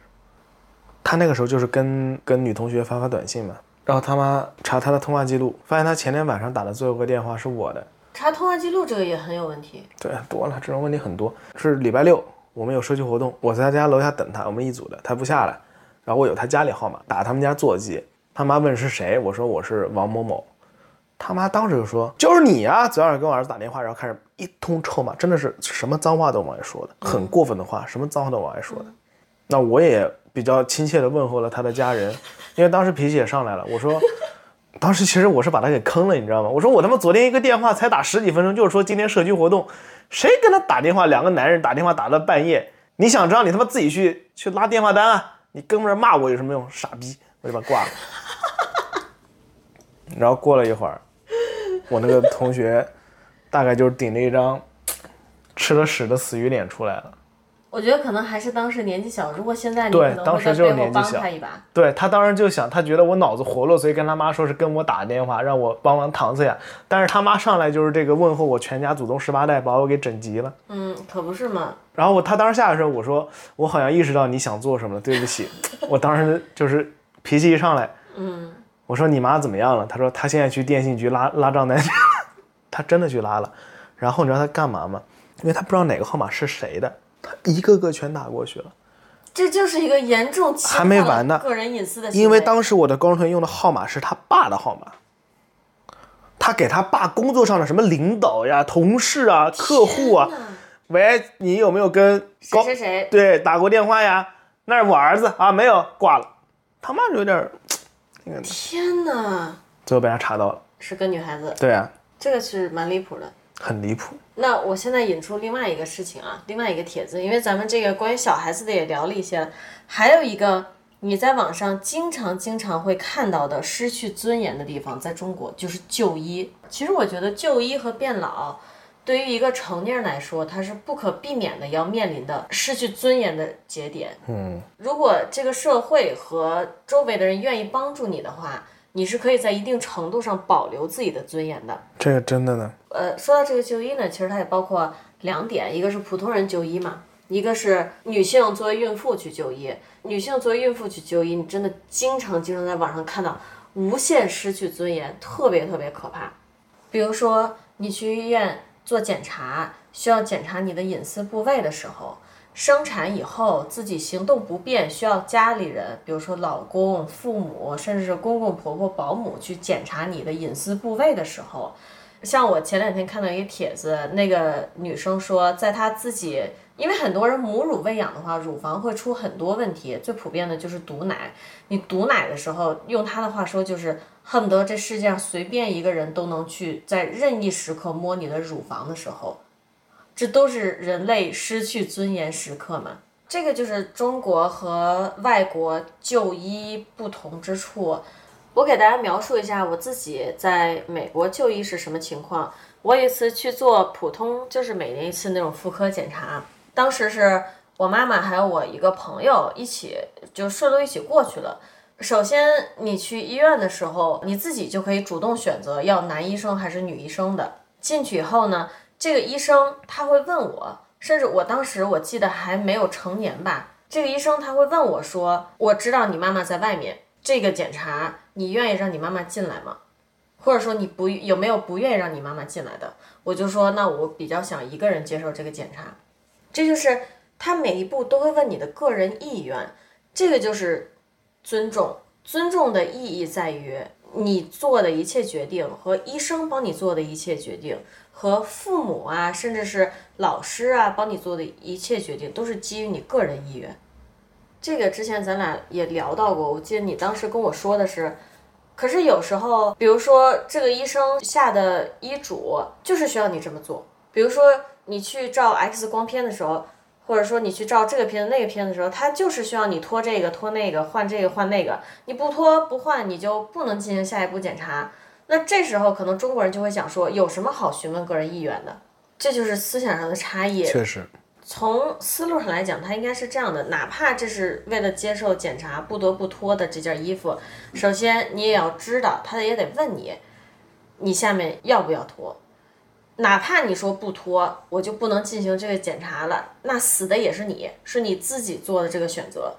Speaker 2: 他那个时候就是跟跟女同学发发短信嘛，然后他妈查他的通话记录，发现他前天晚上打的最后一个电话是我的。
Speaker 1: 查通话记录这个也很有问题。
Speaker 2: 对，多了这种问题很多。是礼拜六我们有社区活动，我在他家楼下等他，我们一组的，他不下来，然后我有他家里号码，打他们家座机。他妈问是谁，我说我是王某某。他妈当时就说：“就是你啊！”昨晚上给我儿子打电话，然后开始一通臭骂，真的是什么脏话都往外说的，很过分的话，什么脏话都往外说的。那我也比较亲切的问候了他的家人，因为当时脾气也上来了。我说，当时其实我是把他给坑了，你知道吗？我说我他妈昨天一个电话才打十几分钟，就是说今天社区活动，谁跟他打电话？两个男人打电话打到半夜，你想知道你他妈自己去去拉电话单啊！你跟着骂我有什么用？傻逼！我就把他挂了。然后过了一会儿，我那个同学大概就是顶着一张吃了屎的死鱼脸出来了。
Speaker 1: 我觉得可能还是当时年纪小，如果现在你
Speaker 2: 对当时就是年纪小
Speaker 1: 他一把。
Speaker 2: 对他当时就想，他觉得我脑子活络，所以跟他妈说是跟我打电话，让我帮忙搪塞呀。但是他妈上来就是这个问候我全家祖宗十八代，把我给整急了。
Speaker 1: 嗯，可不是嘛。
Speaker 2: 然后我他当时下来的时候，我说我好像意识到你想做什么了，对不起。我当时就是脾气一上来，
Speaker 1: 嗯，
Speaker 2: 我说你妈怎么样了？他说他现在去电信局拉拉账单去了，他真的去拉了。然后你知道他干嘛吗？因为他不知道哪个号码是谁的，他一个个全打过去了。
Speaker 1: 这就是一个严重侵
Speaker 2: 还没
Speaker 1: 犯
Speaker 2: 完呢
Speaker 1: 个人隐私的。
Speaker 2: 因为当时我的高中同学用的号码是他爸的号码，他给他爸工作上的什么领导呀、同事啊、客户啊，喂，你有没有跟高
Speaker 1: 谁谁谁，
Speaker 2: 对打过电话呀？那是我儿子啊，没有挂了。他妈有点儿，
Speaker 1: 天哪，
Speaker 2: 最后被他查到了。
Speaker 1: 是个女孩子，
Speaker 2: 对啊，
Speaker 1: 这个是蛮离谱的。
Speaker 2: 很离谱。
Speaker 1: 那我现在引出另外一个事情啊，另外一个帖子，因为咱们这个关于小孩子的也聊了一些了，还有一个你在网上经常经常会看到的失去尊严的地方，在中国就是就医。其实我觉得就医和变老，对于一个成年人来说，它是不可避免的要面临的失去尊严的节点。
Speaker 2: 嗯，
Speaker 1: 如果这个社会和周围的人愿意帮助你的话，你是可以在一定程度上保留自己的尊严的。
Speaker 2: 这个真的呢，
Speaker 1: 呃，说到这个就医呢，其实它也包括两点，一个是普通人就医嘛，一个是女性作为孕妇去就医。女性作为孕妇去就医，你真的经常经常在网上看到无限失去尊严，特别特别可怕。比如说你去医院做检查，需要检查你的隐私部位的时候，生产以后自己行动不便，需要家里人，比如说老公、父母，甚至是公公婆婆、保姆去检查你的隐私部位的时候，像我前两天看到一个帖子，那个女生说，在她自己，因为很多人母乳喂养的话，乳房会出很多问题，最普遍的就是堵奶。你堵奶的时候，用她的话说，就是恨不得这世界上随便一个人都能去在任意时刻摸你的乳房的时候，这都是人类失去尊严时刻嘛。这个就是中国和外国就医不同之处。我给大家描述一下我自己在美国就医是什么情况。我有一次去做普通，就是每年一次那种妇科检查，当时是我妈妈还有我一个朋友一起，就顺路一起过去了。首先，你去医院的时候，你自己就可以主动选择要男医生还是女医生的。进去以后呢，这个医生他会问我，甚至我当时我记得还没有成年吧，这个医生他会问我说：“我知道你妈妈在外面，这个检查，你愿意让你妈妈进来吗？或者说你不有没有不愿意让你妈妈进来的？我就说，那我比较想一个人接受这个检查。这就是他每一步都会问你的个人意愿，这个就是尊重。尊重的意义在于，你做的一切决定和医生帮你做的一切决定，和父母啊，甚至是老师啊帮你做的一切决定，都是基于你个人意愿。这个之前咱俩也聊到过，我记得你当时跟我说的是，可是有时候，比如说这个医生下的医嘱就是需要你这么做，比如说你去照 X 光片的时候。或者说你去照这个片子那个片子的时候，它就是需要你拖这个拖那个换这个换那个，你不拖不换，你就不能进行下一步检查。那这时候可能中国人就会想说，有什么好询问个人意愿的？这就是思想上的差异。
Speaker 2: 确实，
Speaker 1: 从思路上来讲，它应该是这样的：哪怕这是为了接受检查不得不脱的这件衣服，首先你也要知道，他也得问你，你下面要不要脱。哪怕你说不脱，我就不能进行这个检查了，那死的也是你，是你自己做的这个选择。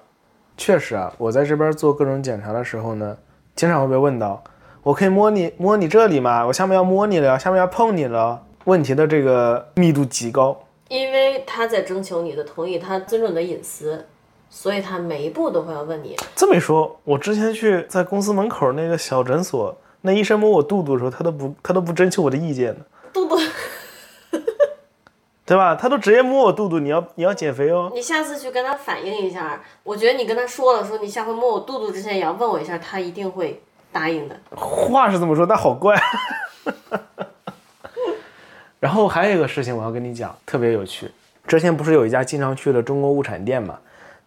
Speaker 2: 确实啊，我在这边做各种检查的时候呢，经常会被问到，我可以摸你摸你这里吗？我下面要摸你了，下面要碰你了。问题的这个密度极高，
Speaker 1: 因为他在征求你的同意，他尊重你的隐私，所以他每一步都会要问你。
Speaker 2: 这么一说，我之前去在公司门口那个小诊所，那医生摸我肚肚的时候，他都不他都不征求我的意见呢。
Speaker 1: 肚肚，
Speaker 2: 对吧？他都直接摸我肚肚，你要你要减肥哦。
Speaker 1: 你下次去跟他反映一下，我觉得你跟他说了，说你下回摸我肚肚之前也要问我一下，他一定会答应的。
Speaker 2: 话是这么说，但好怪。然后还有一个事情我要跟你讲，特别有趣。之前不是有一家经常去的中国物产店嘛？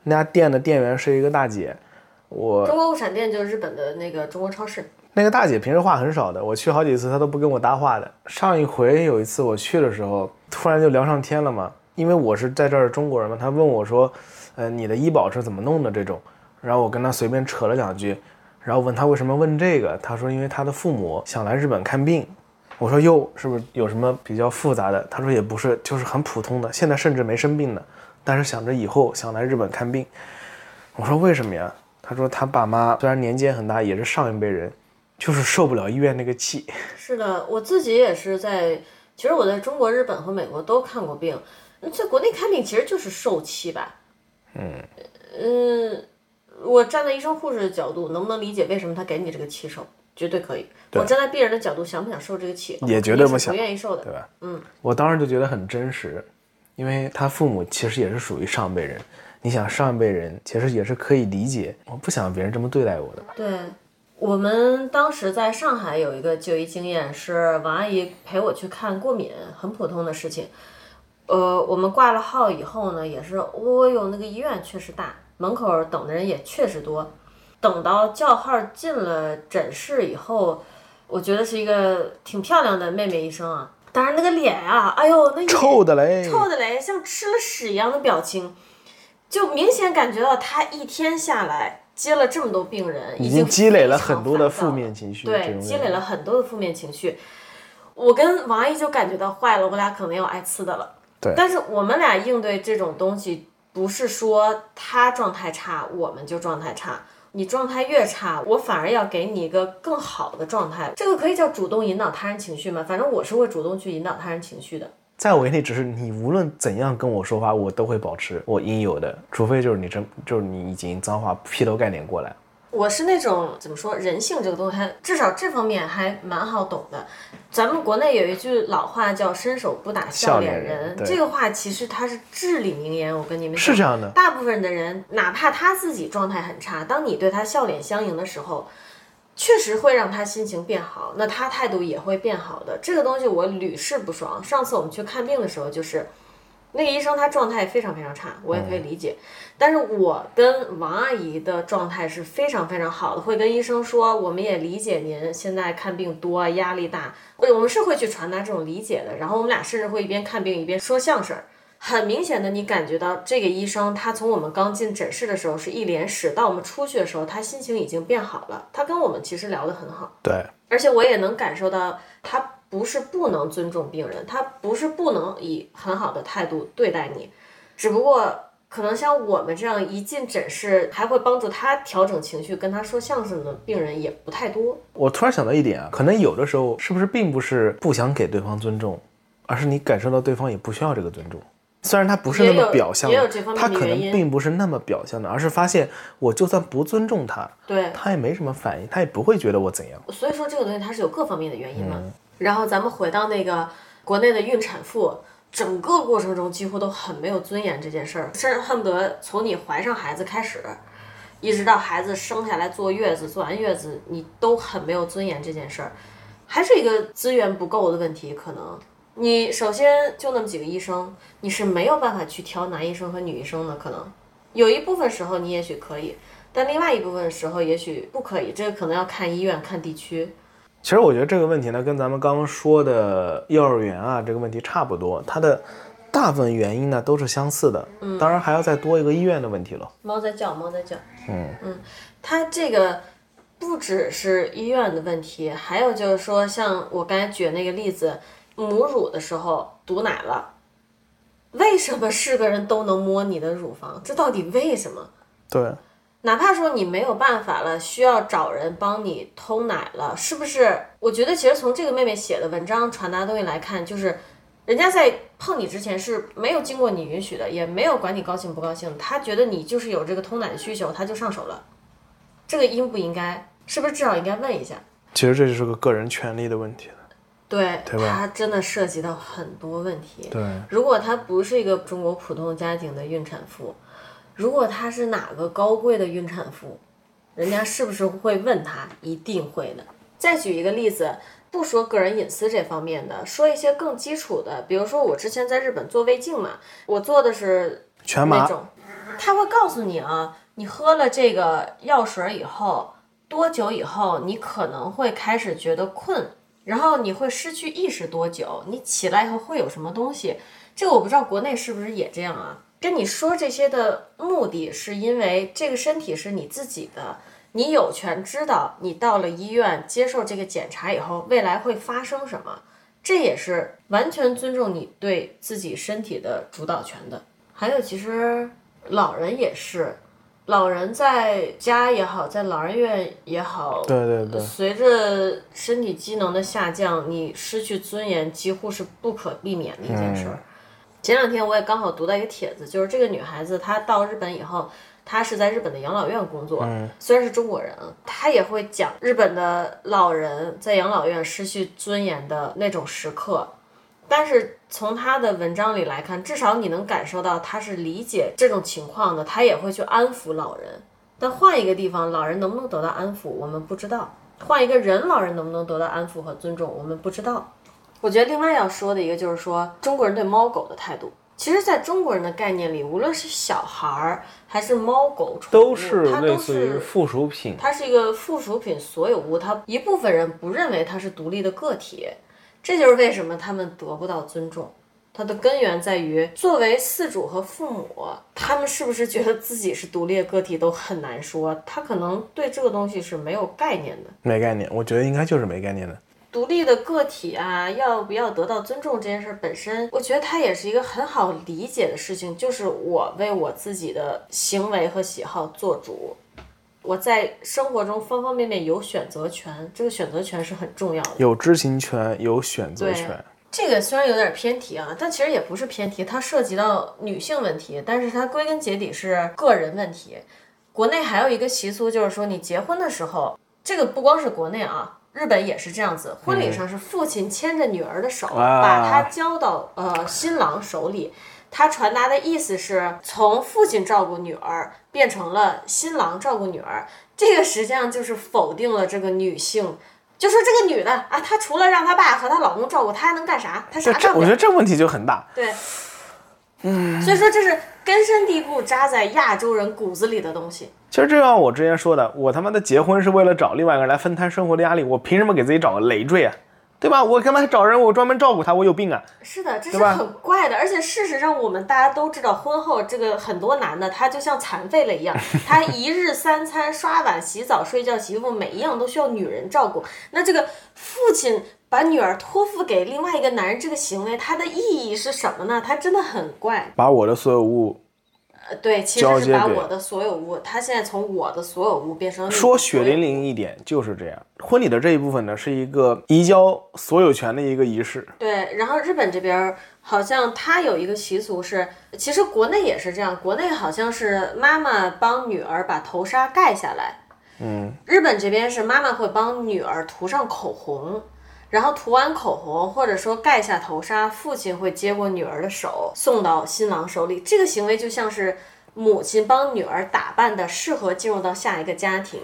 Speaker 2: 那家店的店员是一个大姐。我
Speaker 1: 中国物产店就是日本的那个中国超市。
Speaker 2: 那个大姐平时话很少的，我去好几次她都不跟我搭话的。上一回有一次我去的时候，突然就聊上天了嘛，因为我是在这儿中国人嘛，她问我说，呃，你的医保是怎么弄的这种，然后我跟她随便扯了两句，然后问他为什么问这个，他说因为他的父母想来日本看病，我说哟，是不是有什么比较复杂的？他说也不是，就是很普通的，现在甚至没生病呢，但是想着以后想来日本看病。我说为什么呀？他说他爸妈虽然年纪很大，也是上一辈人。就是受不了医院那个气。
Speaker 1: 是的，我自己也是在，其实我在中国、日本和美国都看过病。在国内看病其实就是受气吧。嗯嗯，我站在医生护士的角度，能不能理解为什么他给你这个气受？绝对可以。我站在病人的角度，想不想受这个气？
Speaker 2: 也绝对不想，
Speaker 1: 不愿意受的，
Speaker 2: 对吧？
Speaker 1: 嗯，
Speaker 2: 我当时就觉得很真实，因为他父母其实也是属于上辈人。你想上一辈人其实也是可以理解，我不想别人这么对待我的吧。
Speaker 1: 对。我们当时在上海有一个就医经验，是王阿姨陪我去看过敏，很普通的事情。呃，我们挂了号以后呢，也是，哦哟，那个医院确实大，门口等的人也确实多。等到叫号进了诊室以后，我觉得是一个挺漂亮的妹妹医生啊，但是那个脸啊，哎呦，那
Speaker 2: 臭的嘞，
Speaker 1: 臭的嘞，像吃了屎一样的表情，就明显感觉到她一天下来。接了这么多病人，
Speaker 2: 已
Speaker 1: 经
Speaker 2: 积累了很多的负面情绪。
Speaker 1: 对，积累了很多的负面情绪。我跟王阿姨就感觉到坏了，我俩可能要挨呲的了。
Speaker 2: 对。
Speaker 1: 但是我们俩应对这种东西，不是说他状态差，我们就状态差。你状态越差，我反而要给你一个更好的状态。这个可以叫主动引导他人情绪吗？反正我是会主动去引导他人情绪的。
Speaker 2: 在我眼里，只是你无论怎样跟我说话，我都会保持我应有的，除非就是你真就是你已经脏话劈头盖脸过来。
Speaker 1: 我是那种怎么说，人性这个东西，还至少这方面还蛮好懂的。咱们国内有一句老话叫“伸手不打笑脸人”，这个话其实它是至理名言。我跟你们
Speaker 2: 是这样的，
Speaker 1: 大部分的人，哪怕他自己状态很差，当你对他笑脸相迎的时候。确实会让他心情变好，那他态度也会变好的。这个东西我屡试不爽。上次我们去看病的时候，就是那个医生他状态非常非常差，我也可以理解。但是我跟王阿姨的状态是非常非常好的，会跟医生说，我们也理解您现在看病多，压力大，我们是会去传达这种理解的。然后我们俩甚至会一边看病一边说相声。很明显的，你感觉到这个医生，他从我们刚进诊室的时候是一脸屎，到我们出去的时候，他心情已经变好了。他跟我们其实聊得很好，
Speaker 2: 对，
Speaker 1: 而且我也能感受到，他不是不能尊重病人，他不是不能以很好的态度对待你，只不过可能像我们这样一进诊室还会帮助他调整情绪、跟他说相声的病人也不太多。
Speaker 2: 我突然想到一点啊，可能有的时候是不是并不是不想给对方尊重，而是你感受到对方也不需要这个尊重。虽然他不是那么表象的，他可能并不是那么表象的，而是发现我就算不尊重他，
Speaker 1: 对
Speaker 2: 他也没什么反应，他也不会觉得我怎样。
Speaker 1: 所以说这个东西它是有各方面的原因嘛。然后咱们回到那个国内的孕产妇。整个过程中几乎都很没有尊严这件事儿，甚至恨不得从你怀上孩子开始，一直到孩子生下来坐月子，坐完月子你都很没有尊严这件事儿，还是一个资源不够的问题。可能你首先就那么几个医生，你是没有办法去挑男医生和女医生的。可能有一部分时候你也许可以，但另外一部分时候也许不可以。这个可能要看医院看地区。
Speaker 2: 其实我觉得这个问题呢，跟咱们刚刚说的幼儿园啊这个问题差不多，它的大部分原因呢都是相似的。嗯，当然还要再多一个医院的问题了。
Speaker 1: 猫在叫，猫在叫。嗯嗯，它这个不只是医院的问题，还有就是说，像我刚才举那个例子，母乳的时候堵奶了，为什么是个人都能摸你的乳房？这到底为什么？
Speaker 2: 对。
Speaker 1: 哪怕说你没有办法了，需要找人帮你偷奶了，是不是？我觉得其实从这个妹妹写的文章传达东西来看，就是人家在碰你之前是没有经过你允许的，也没有管你高兴不高兴，他觉得你就是有这个偷奶的需求，他就上手了。这个应不应该？是不是至少应该问一下？
Speaker 2: 其实这就是个个人权利的问题了。
Speaker 1: 对，
Speaker 2: 对
Speaker 1: 它真的涉及到很多问题。
Speaker 2: 对，
Speaker 1: 如果她不是一个中国普通家庭的孕产妇。如果她是哪个高贵的孕产妇，人家是不是会问她？一定会的。再举一个例子，不说个人隐私这方面的，说一些更基础的，比如说我之前在日本做胃镜嘛，我做的是
Speaker 2: 全麻，
Speaker 1: 他会告诉你啊，你喝了这个药水以后，多久以后你可能会开始觉得困，然后你会失去意识多久，你起来以后会有什么东西？这个我不知道国内是不是也这样啊？跟你说这些的目的是因为这个身体是你自己的，你有权知道你到了医院接受这个检查以后，未来会发生什么。这也是完全尊重你对自己身体的主导权的。还有，其实老人也是，老人在家也好，在老人院也好，
Speaker 2: 对对对，
Speaker 1: 随着身体机能的下降，你失去尊严几乎是不可避免的一件事。前两天我也刚好读到一个帖子，就是这个女孩子她到日本以后，她是在日本的养老院工作，虽然是中国人，她也会讲日本的老人在养老院失去尊严的那种时刻。但是从她的文章里来看，至少你能感受到她是理解这种情况的，她也会去安抚老人。但换一个地方，老人能不能得到安抚，我们不知道；换一个人，老人能不能得到安抚和尊重，我们不知道。我觉得另外要说的一个就是说，中国人对猫狗的态度，其实在中国人的概念里，无论是小孩儿还是猫狗宠物，
Speaker 2: 都是它都是附属品。
Speaker 1: 它是一个附属品所有物，它一部分人不认为它是独立的个体，这就是为什么他们得不到尊重。它的根源在于，作为饲主和父母，他们是不是觉得自己是独立的个体都很难说。他可能对这个东西是没有概念的，
Speaker 2: 没概念。我觉得应该就是没概念的。
Speaker 1: 独立的个体啊，要不要得到尊重这件事本身，我觉得它也是一个很好理解的事情。就是我为我自己的行为和喜好做主，我在生活中方方面面有选择权，这个选择权是很重要的。
Speaker 2: 有知情权，有选择权。
Speaker 1: 这个虽然有点偏题啊，但其实也不是偏题，它涉及到女性问题，但是它归根结底是个人问题。国内还有一个习俗，就是说你结婚的时候，这个不光是国内啊。日本也是这样子，婚礼上是父亲牵着女儿的手，把她交到呃新郎手里。他传达的意思是从父亲照顾女儿变成了新郎照顾女儿，这个实际上就是否定了这个女性，就说这个女的啊，她除了让她爸和她老公照顾，她还能干啥？她啥
Speaker 2: 干我觉得这问题就很大。
Speaker 1: 对，嗯，所以说这是根深蒂固扎在亚洲人骨子里的东西。
Speaker 2: 其实就像我之前说的，我他妈的结婚是为了找另外一个人来分摊生活的压力，我凭什么给自己找个累赘啊？对吧？我干嘛找人？我专门照顾他，我有病啊？
Speaker 1: 是的，这是很怪的。而且事实上，我们大家都知道，婚后这个很多男的他就像残废了一样，他一日三餐、刷碗、洗澡、睡觉、洗衣服，每一样都需要女人照顾。那这个父亲把女儿托付给另外一个男人，这个行为它的意义是什么呢？它真的很怪。
Speaker 2: 把我的所有物。
Speaker 1: 呃，对，其实是把我的所有物，他现在从我的所有物变成
Speaker 2: 说血淋淋一点就是这样。婚礼的这一部分呢，是一个移交所有权的一个仪式。
Speaker 1: 对，然后日本这边好像他有一个习俗是，其实国内也是这样，国内好像是妈妈帮女儿把头纱盖下来，
Speaker 2: 嗯，
Speaker 1: 日本这边是妈妈会帮女儿涂上口红。然后涂完口红，或者说盖下头纱，父亲会接过女儿的手，送到新郎手里。这个行为就像是母亲帮女儿打扮的，适合进入到下一个家庭。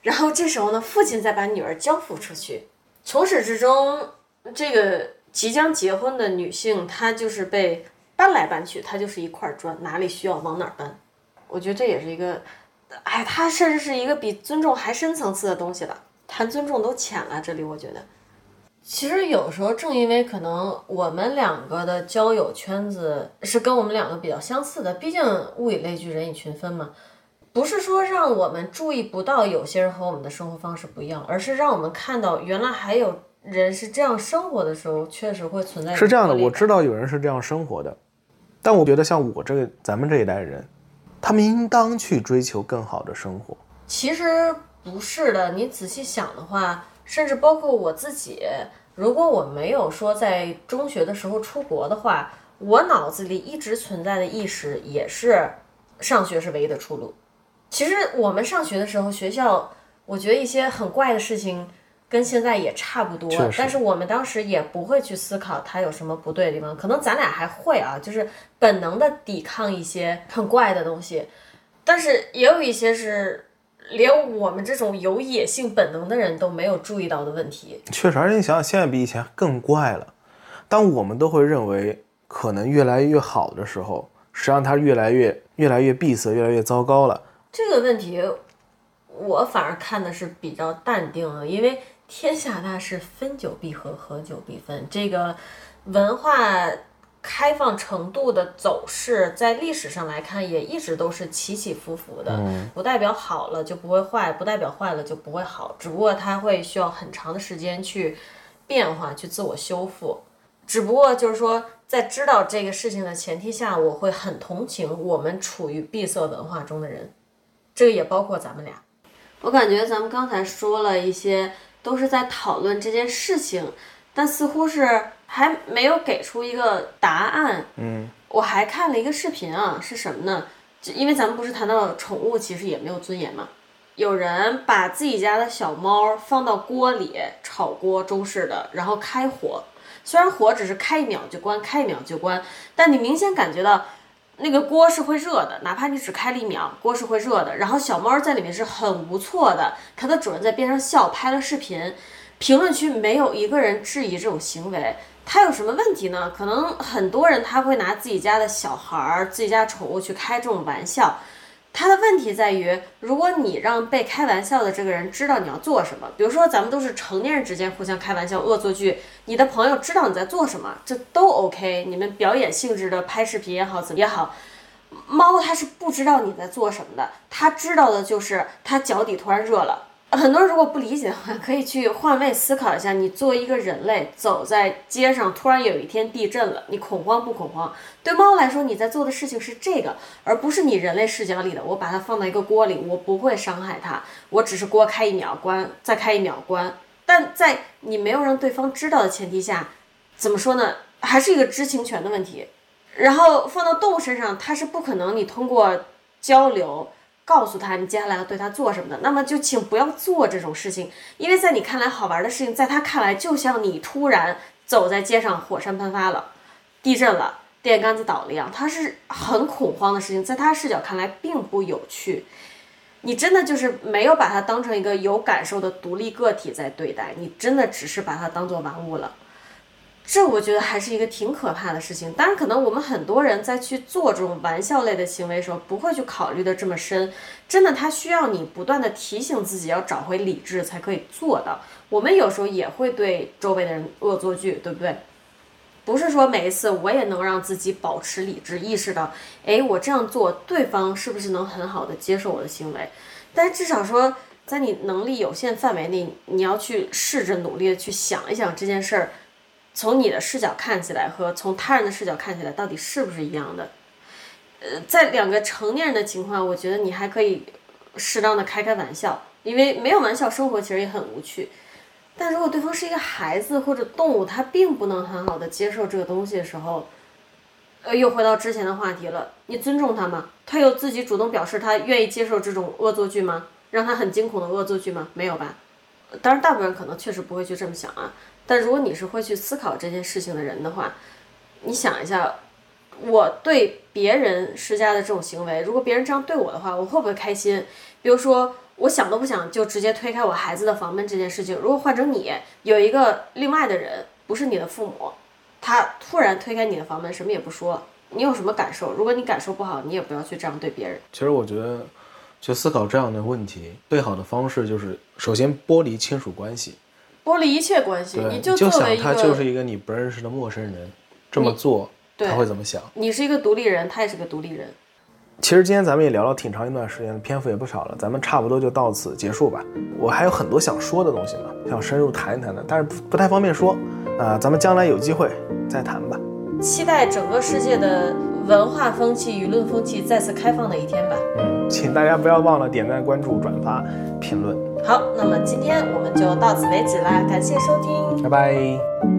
Speaker 1: 然后这时候呢，父亲再把女儿交付出去。从始至终，这个即将结婚的女性，她就是被搬来搬去，她就是一块砖，哪里需要往哪儿搬。我觉得这也是一个，哎，它甚至是一个比尊重还深层次的东西了。谈尊重都浅了，这里我觉得。其实有时候正因为可能我们两个的交友圈子是跟我们两个比较相似的，毕竟物以类聚，人以群分嘛。不是说让我们注意不到有些人和我们的生活方式不一样，而是让我们看到原来还有人是这样生活的时候，确实会存在。
Speaker 2: 是这样的，我知道有人是这样生活的，但我觉得像我这个咱们这一代人，他们应当去追求更好的生活。
Speaker 1: 其实不是的，你仔细想的话。甚至包括我自己，如果我没有说在中学的时候出国的话，我脑子里一直存在的意识也是，上学是唯一的出路。其实我们上学的时候，学校我觉得一些很怪的事情跟现在也差不多，但是我们当时也不会去思考它有什么不对的地方。可能咱俩还会啊，就是本能的抵抗一些很怪的东西，但是也有一些是。连我们这种有野性本能的人都没有注意到的问题，
Speaker 2: 确实，而且你想想，现在比以前更怪了。当我们都会认为可能越来越好的时候，实际上它越来越、越来越闭塞，越来越糟糕了。
Speaker 1: 这个问题，我反而看的是比较淡定的，因为天下大事，分久必合，合久必分。这个文化。开放程度的走势，在历史上来看，也一直都是起起伏伏的，不代表好了就不会坏，不代表坏了就不会好，只不过它会需要很长的时间去变化，去自我修复。只不过就是说，在知道这个事情的前提下，我会很同情我们处于闭塞文化中的人，这个也包括咱们俩。我感觉咱们刚才说了一些，都是在讨论这件事情，但似乎是。还没有给出一个答案。
Speaker 2: 嗯，
Speaker 1: 我还看了一个视频啊，是什么呢？就因为咱们不是谈到宠物其实也没有尊严嘛。有人把自己家的小猫放到锅里炒锅，中式的，然后开火。虽然火只是开一秒就关，开一秒就关，但你明显感觉到那个锅是会热的，哪怕你只开了一秒，锅是会热的。然后小猫在里面是很无措的，它的主人在边上笑，拍了视频。评论区没有一个人质疑这种行为。他有什么问题呢？可能很多人他会拿自己家的小孩儿、自己家宠物去开这种玩笑。他的问题在于，如果你让被开玩笑的这个人知道你要做什么，比如说咱们都是成年人之间互相开玩笑、恶作剧，你的朋友知道你在做什么，这都 OK。你们表演性质的拍视频也好，怎么也好，猫它是不知道你在做什么的，它知道的就是它脚底突然热了。很多人如果不理解的话，可以去换位思考一下。你作为一个人类，走在街上，突然有一天地震了，你恐慌不恐慌？对猫来说，你在做的事情是这个，而不是你人类视角里的。我把它放到一个锅里，我不会伤害它，我只是锅开一秒关，再开一秒关。但在你没有让对方知道的前提下，怎么说呢？还是一个知情权的问题。然后放到动物身上，它是不可能你通过交流。告诉他你接下来要对他做什么的，那么就请不要做这种事情，因为在你看来好玩的事情，在他看来就像你突然走在街上，火山喷发了，地震了，电杆子倒了一样，他是很恐慌的事情，在他视角看来并不有趣。你真的就是没有把他当成一个有感受的独立个体在对待，你真的只是把他当做玩物了。这我觉得还是一个挺可怕的事情。当然，可能我们很多人在去做这种玩笑类的行为的时候，不会去考虑的这么深。真的，他需要你不断的提醒自己要找回理智才可以做到。我们有时候也会对周围的人恶作剧，对不对？不是说每一次我也能让自己保持理智，意识到，哎，我这样做，对方是不是能很好的接受我的行为？但至少说，在你能力有限范围内，你要去试着努力的去想一想这件事儿。从你的视角看起来和从他人的视角看起来到底是不是一样的？呃，在两个成年人的情况，我觉得你还可以适当的开开玩笑，因为没有玩笑，生活其实也很无趣。但如果对方是一个孩子或者动物，他并不能很好的接受这个东西的时候，呃，又回到之前的话题了，你尊重他吗？他有自己主动表示他愿意接受这种恶作剧吗？让他很惊恐的恶作剧吗？没有吧？当然，大部分人可能确实不会去这么想啊。但如果你是会去思考这件事情的人的话，你想一下，我对别人施加的这种行为，如果别人这样对我的话，我会不会开心？比如说，我想都不想就直接推开我孩子的房门这件事情，如果换成你，有一个另外的人，不是你的父母，他突然推开你的房门，什么也不说，你有什么感受？如果你感受不好，你也不要去这样对别人。
Speaker 2: 其实我觉得，去思考这样的问题，最好的方式就是首先剥离亲属关系。
Speaker 1: 剥离一切关系，你
Speaker 2: 就
Speaker 1: 作为
Speaker 2: 想他就是一个你不认识的陌生人，这么做他会怎么想？
Speaker 1: 你是一个独立人，他也是个独立人。
Speaker 2: 其实今天咱们也聊了挺长一段时间，篇幅也不少了，咱们差不多就到此结束吧。我还有很多想说的东西呢，想深入谈一谈的，但是不不太方便说啊，咱们将来有机会再谈吧。
Speaker 1: 期待整个世界的文化风气、舆论风气再次开放的一天吧。
Speaker 2: 嗯，请大家不要忘了点赞、关注、转发、评论。
Speaker 1: 好，那么今天我们就到此为止啦，感谢收听，
Speaker 2: 拜拜。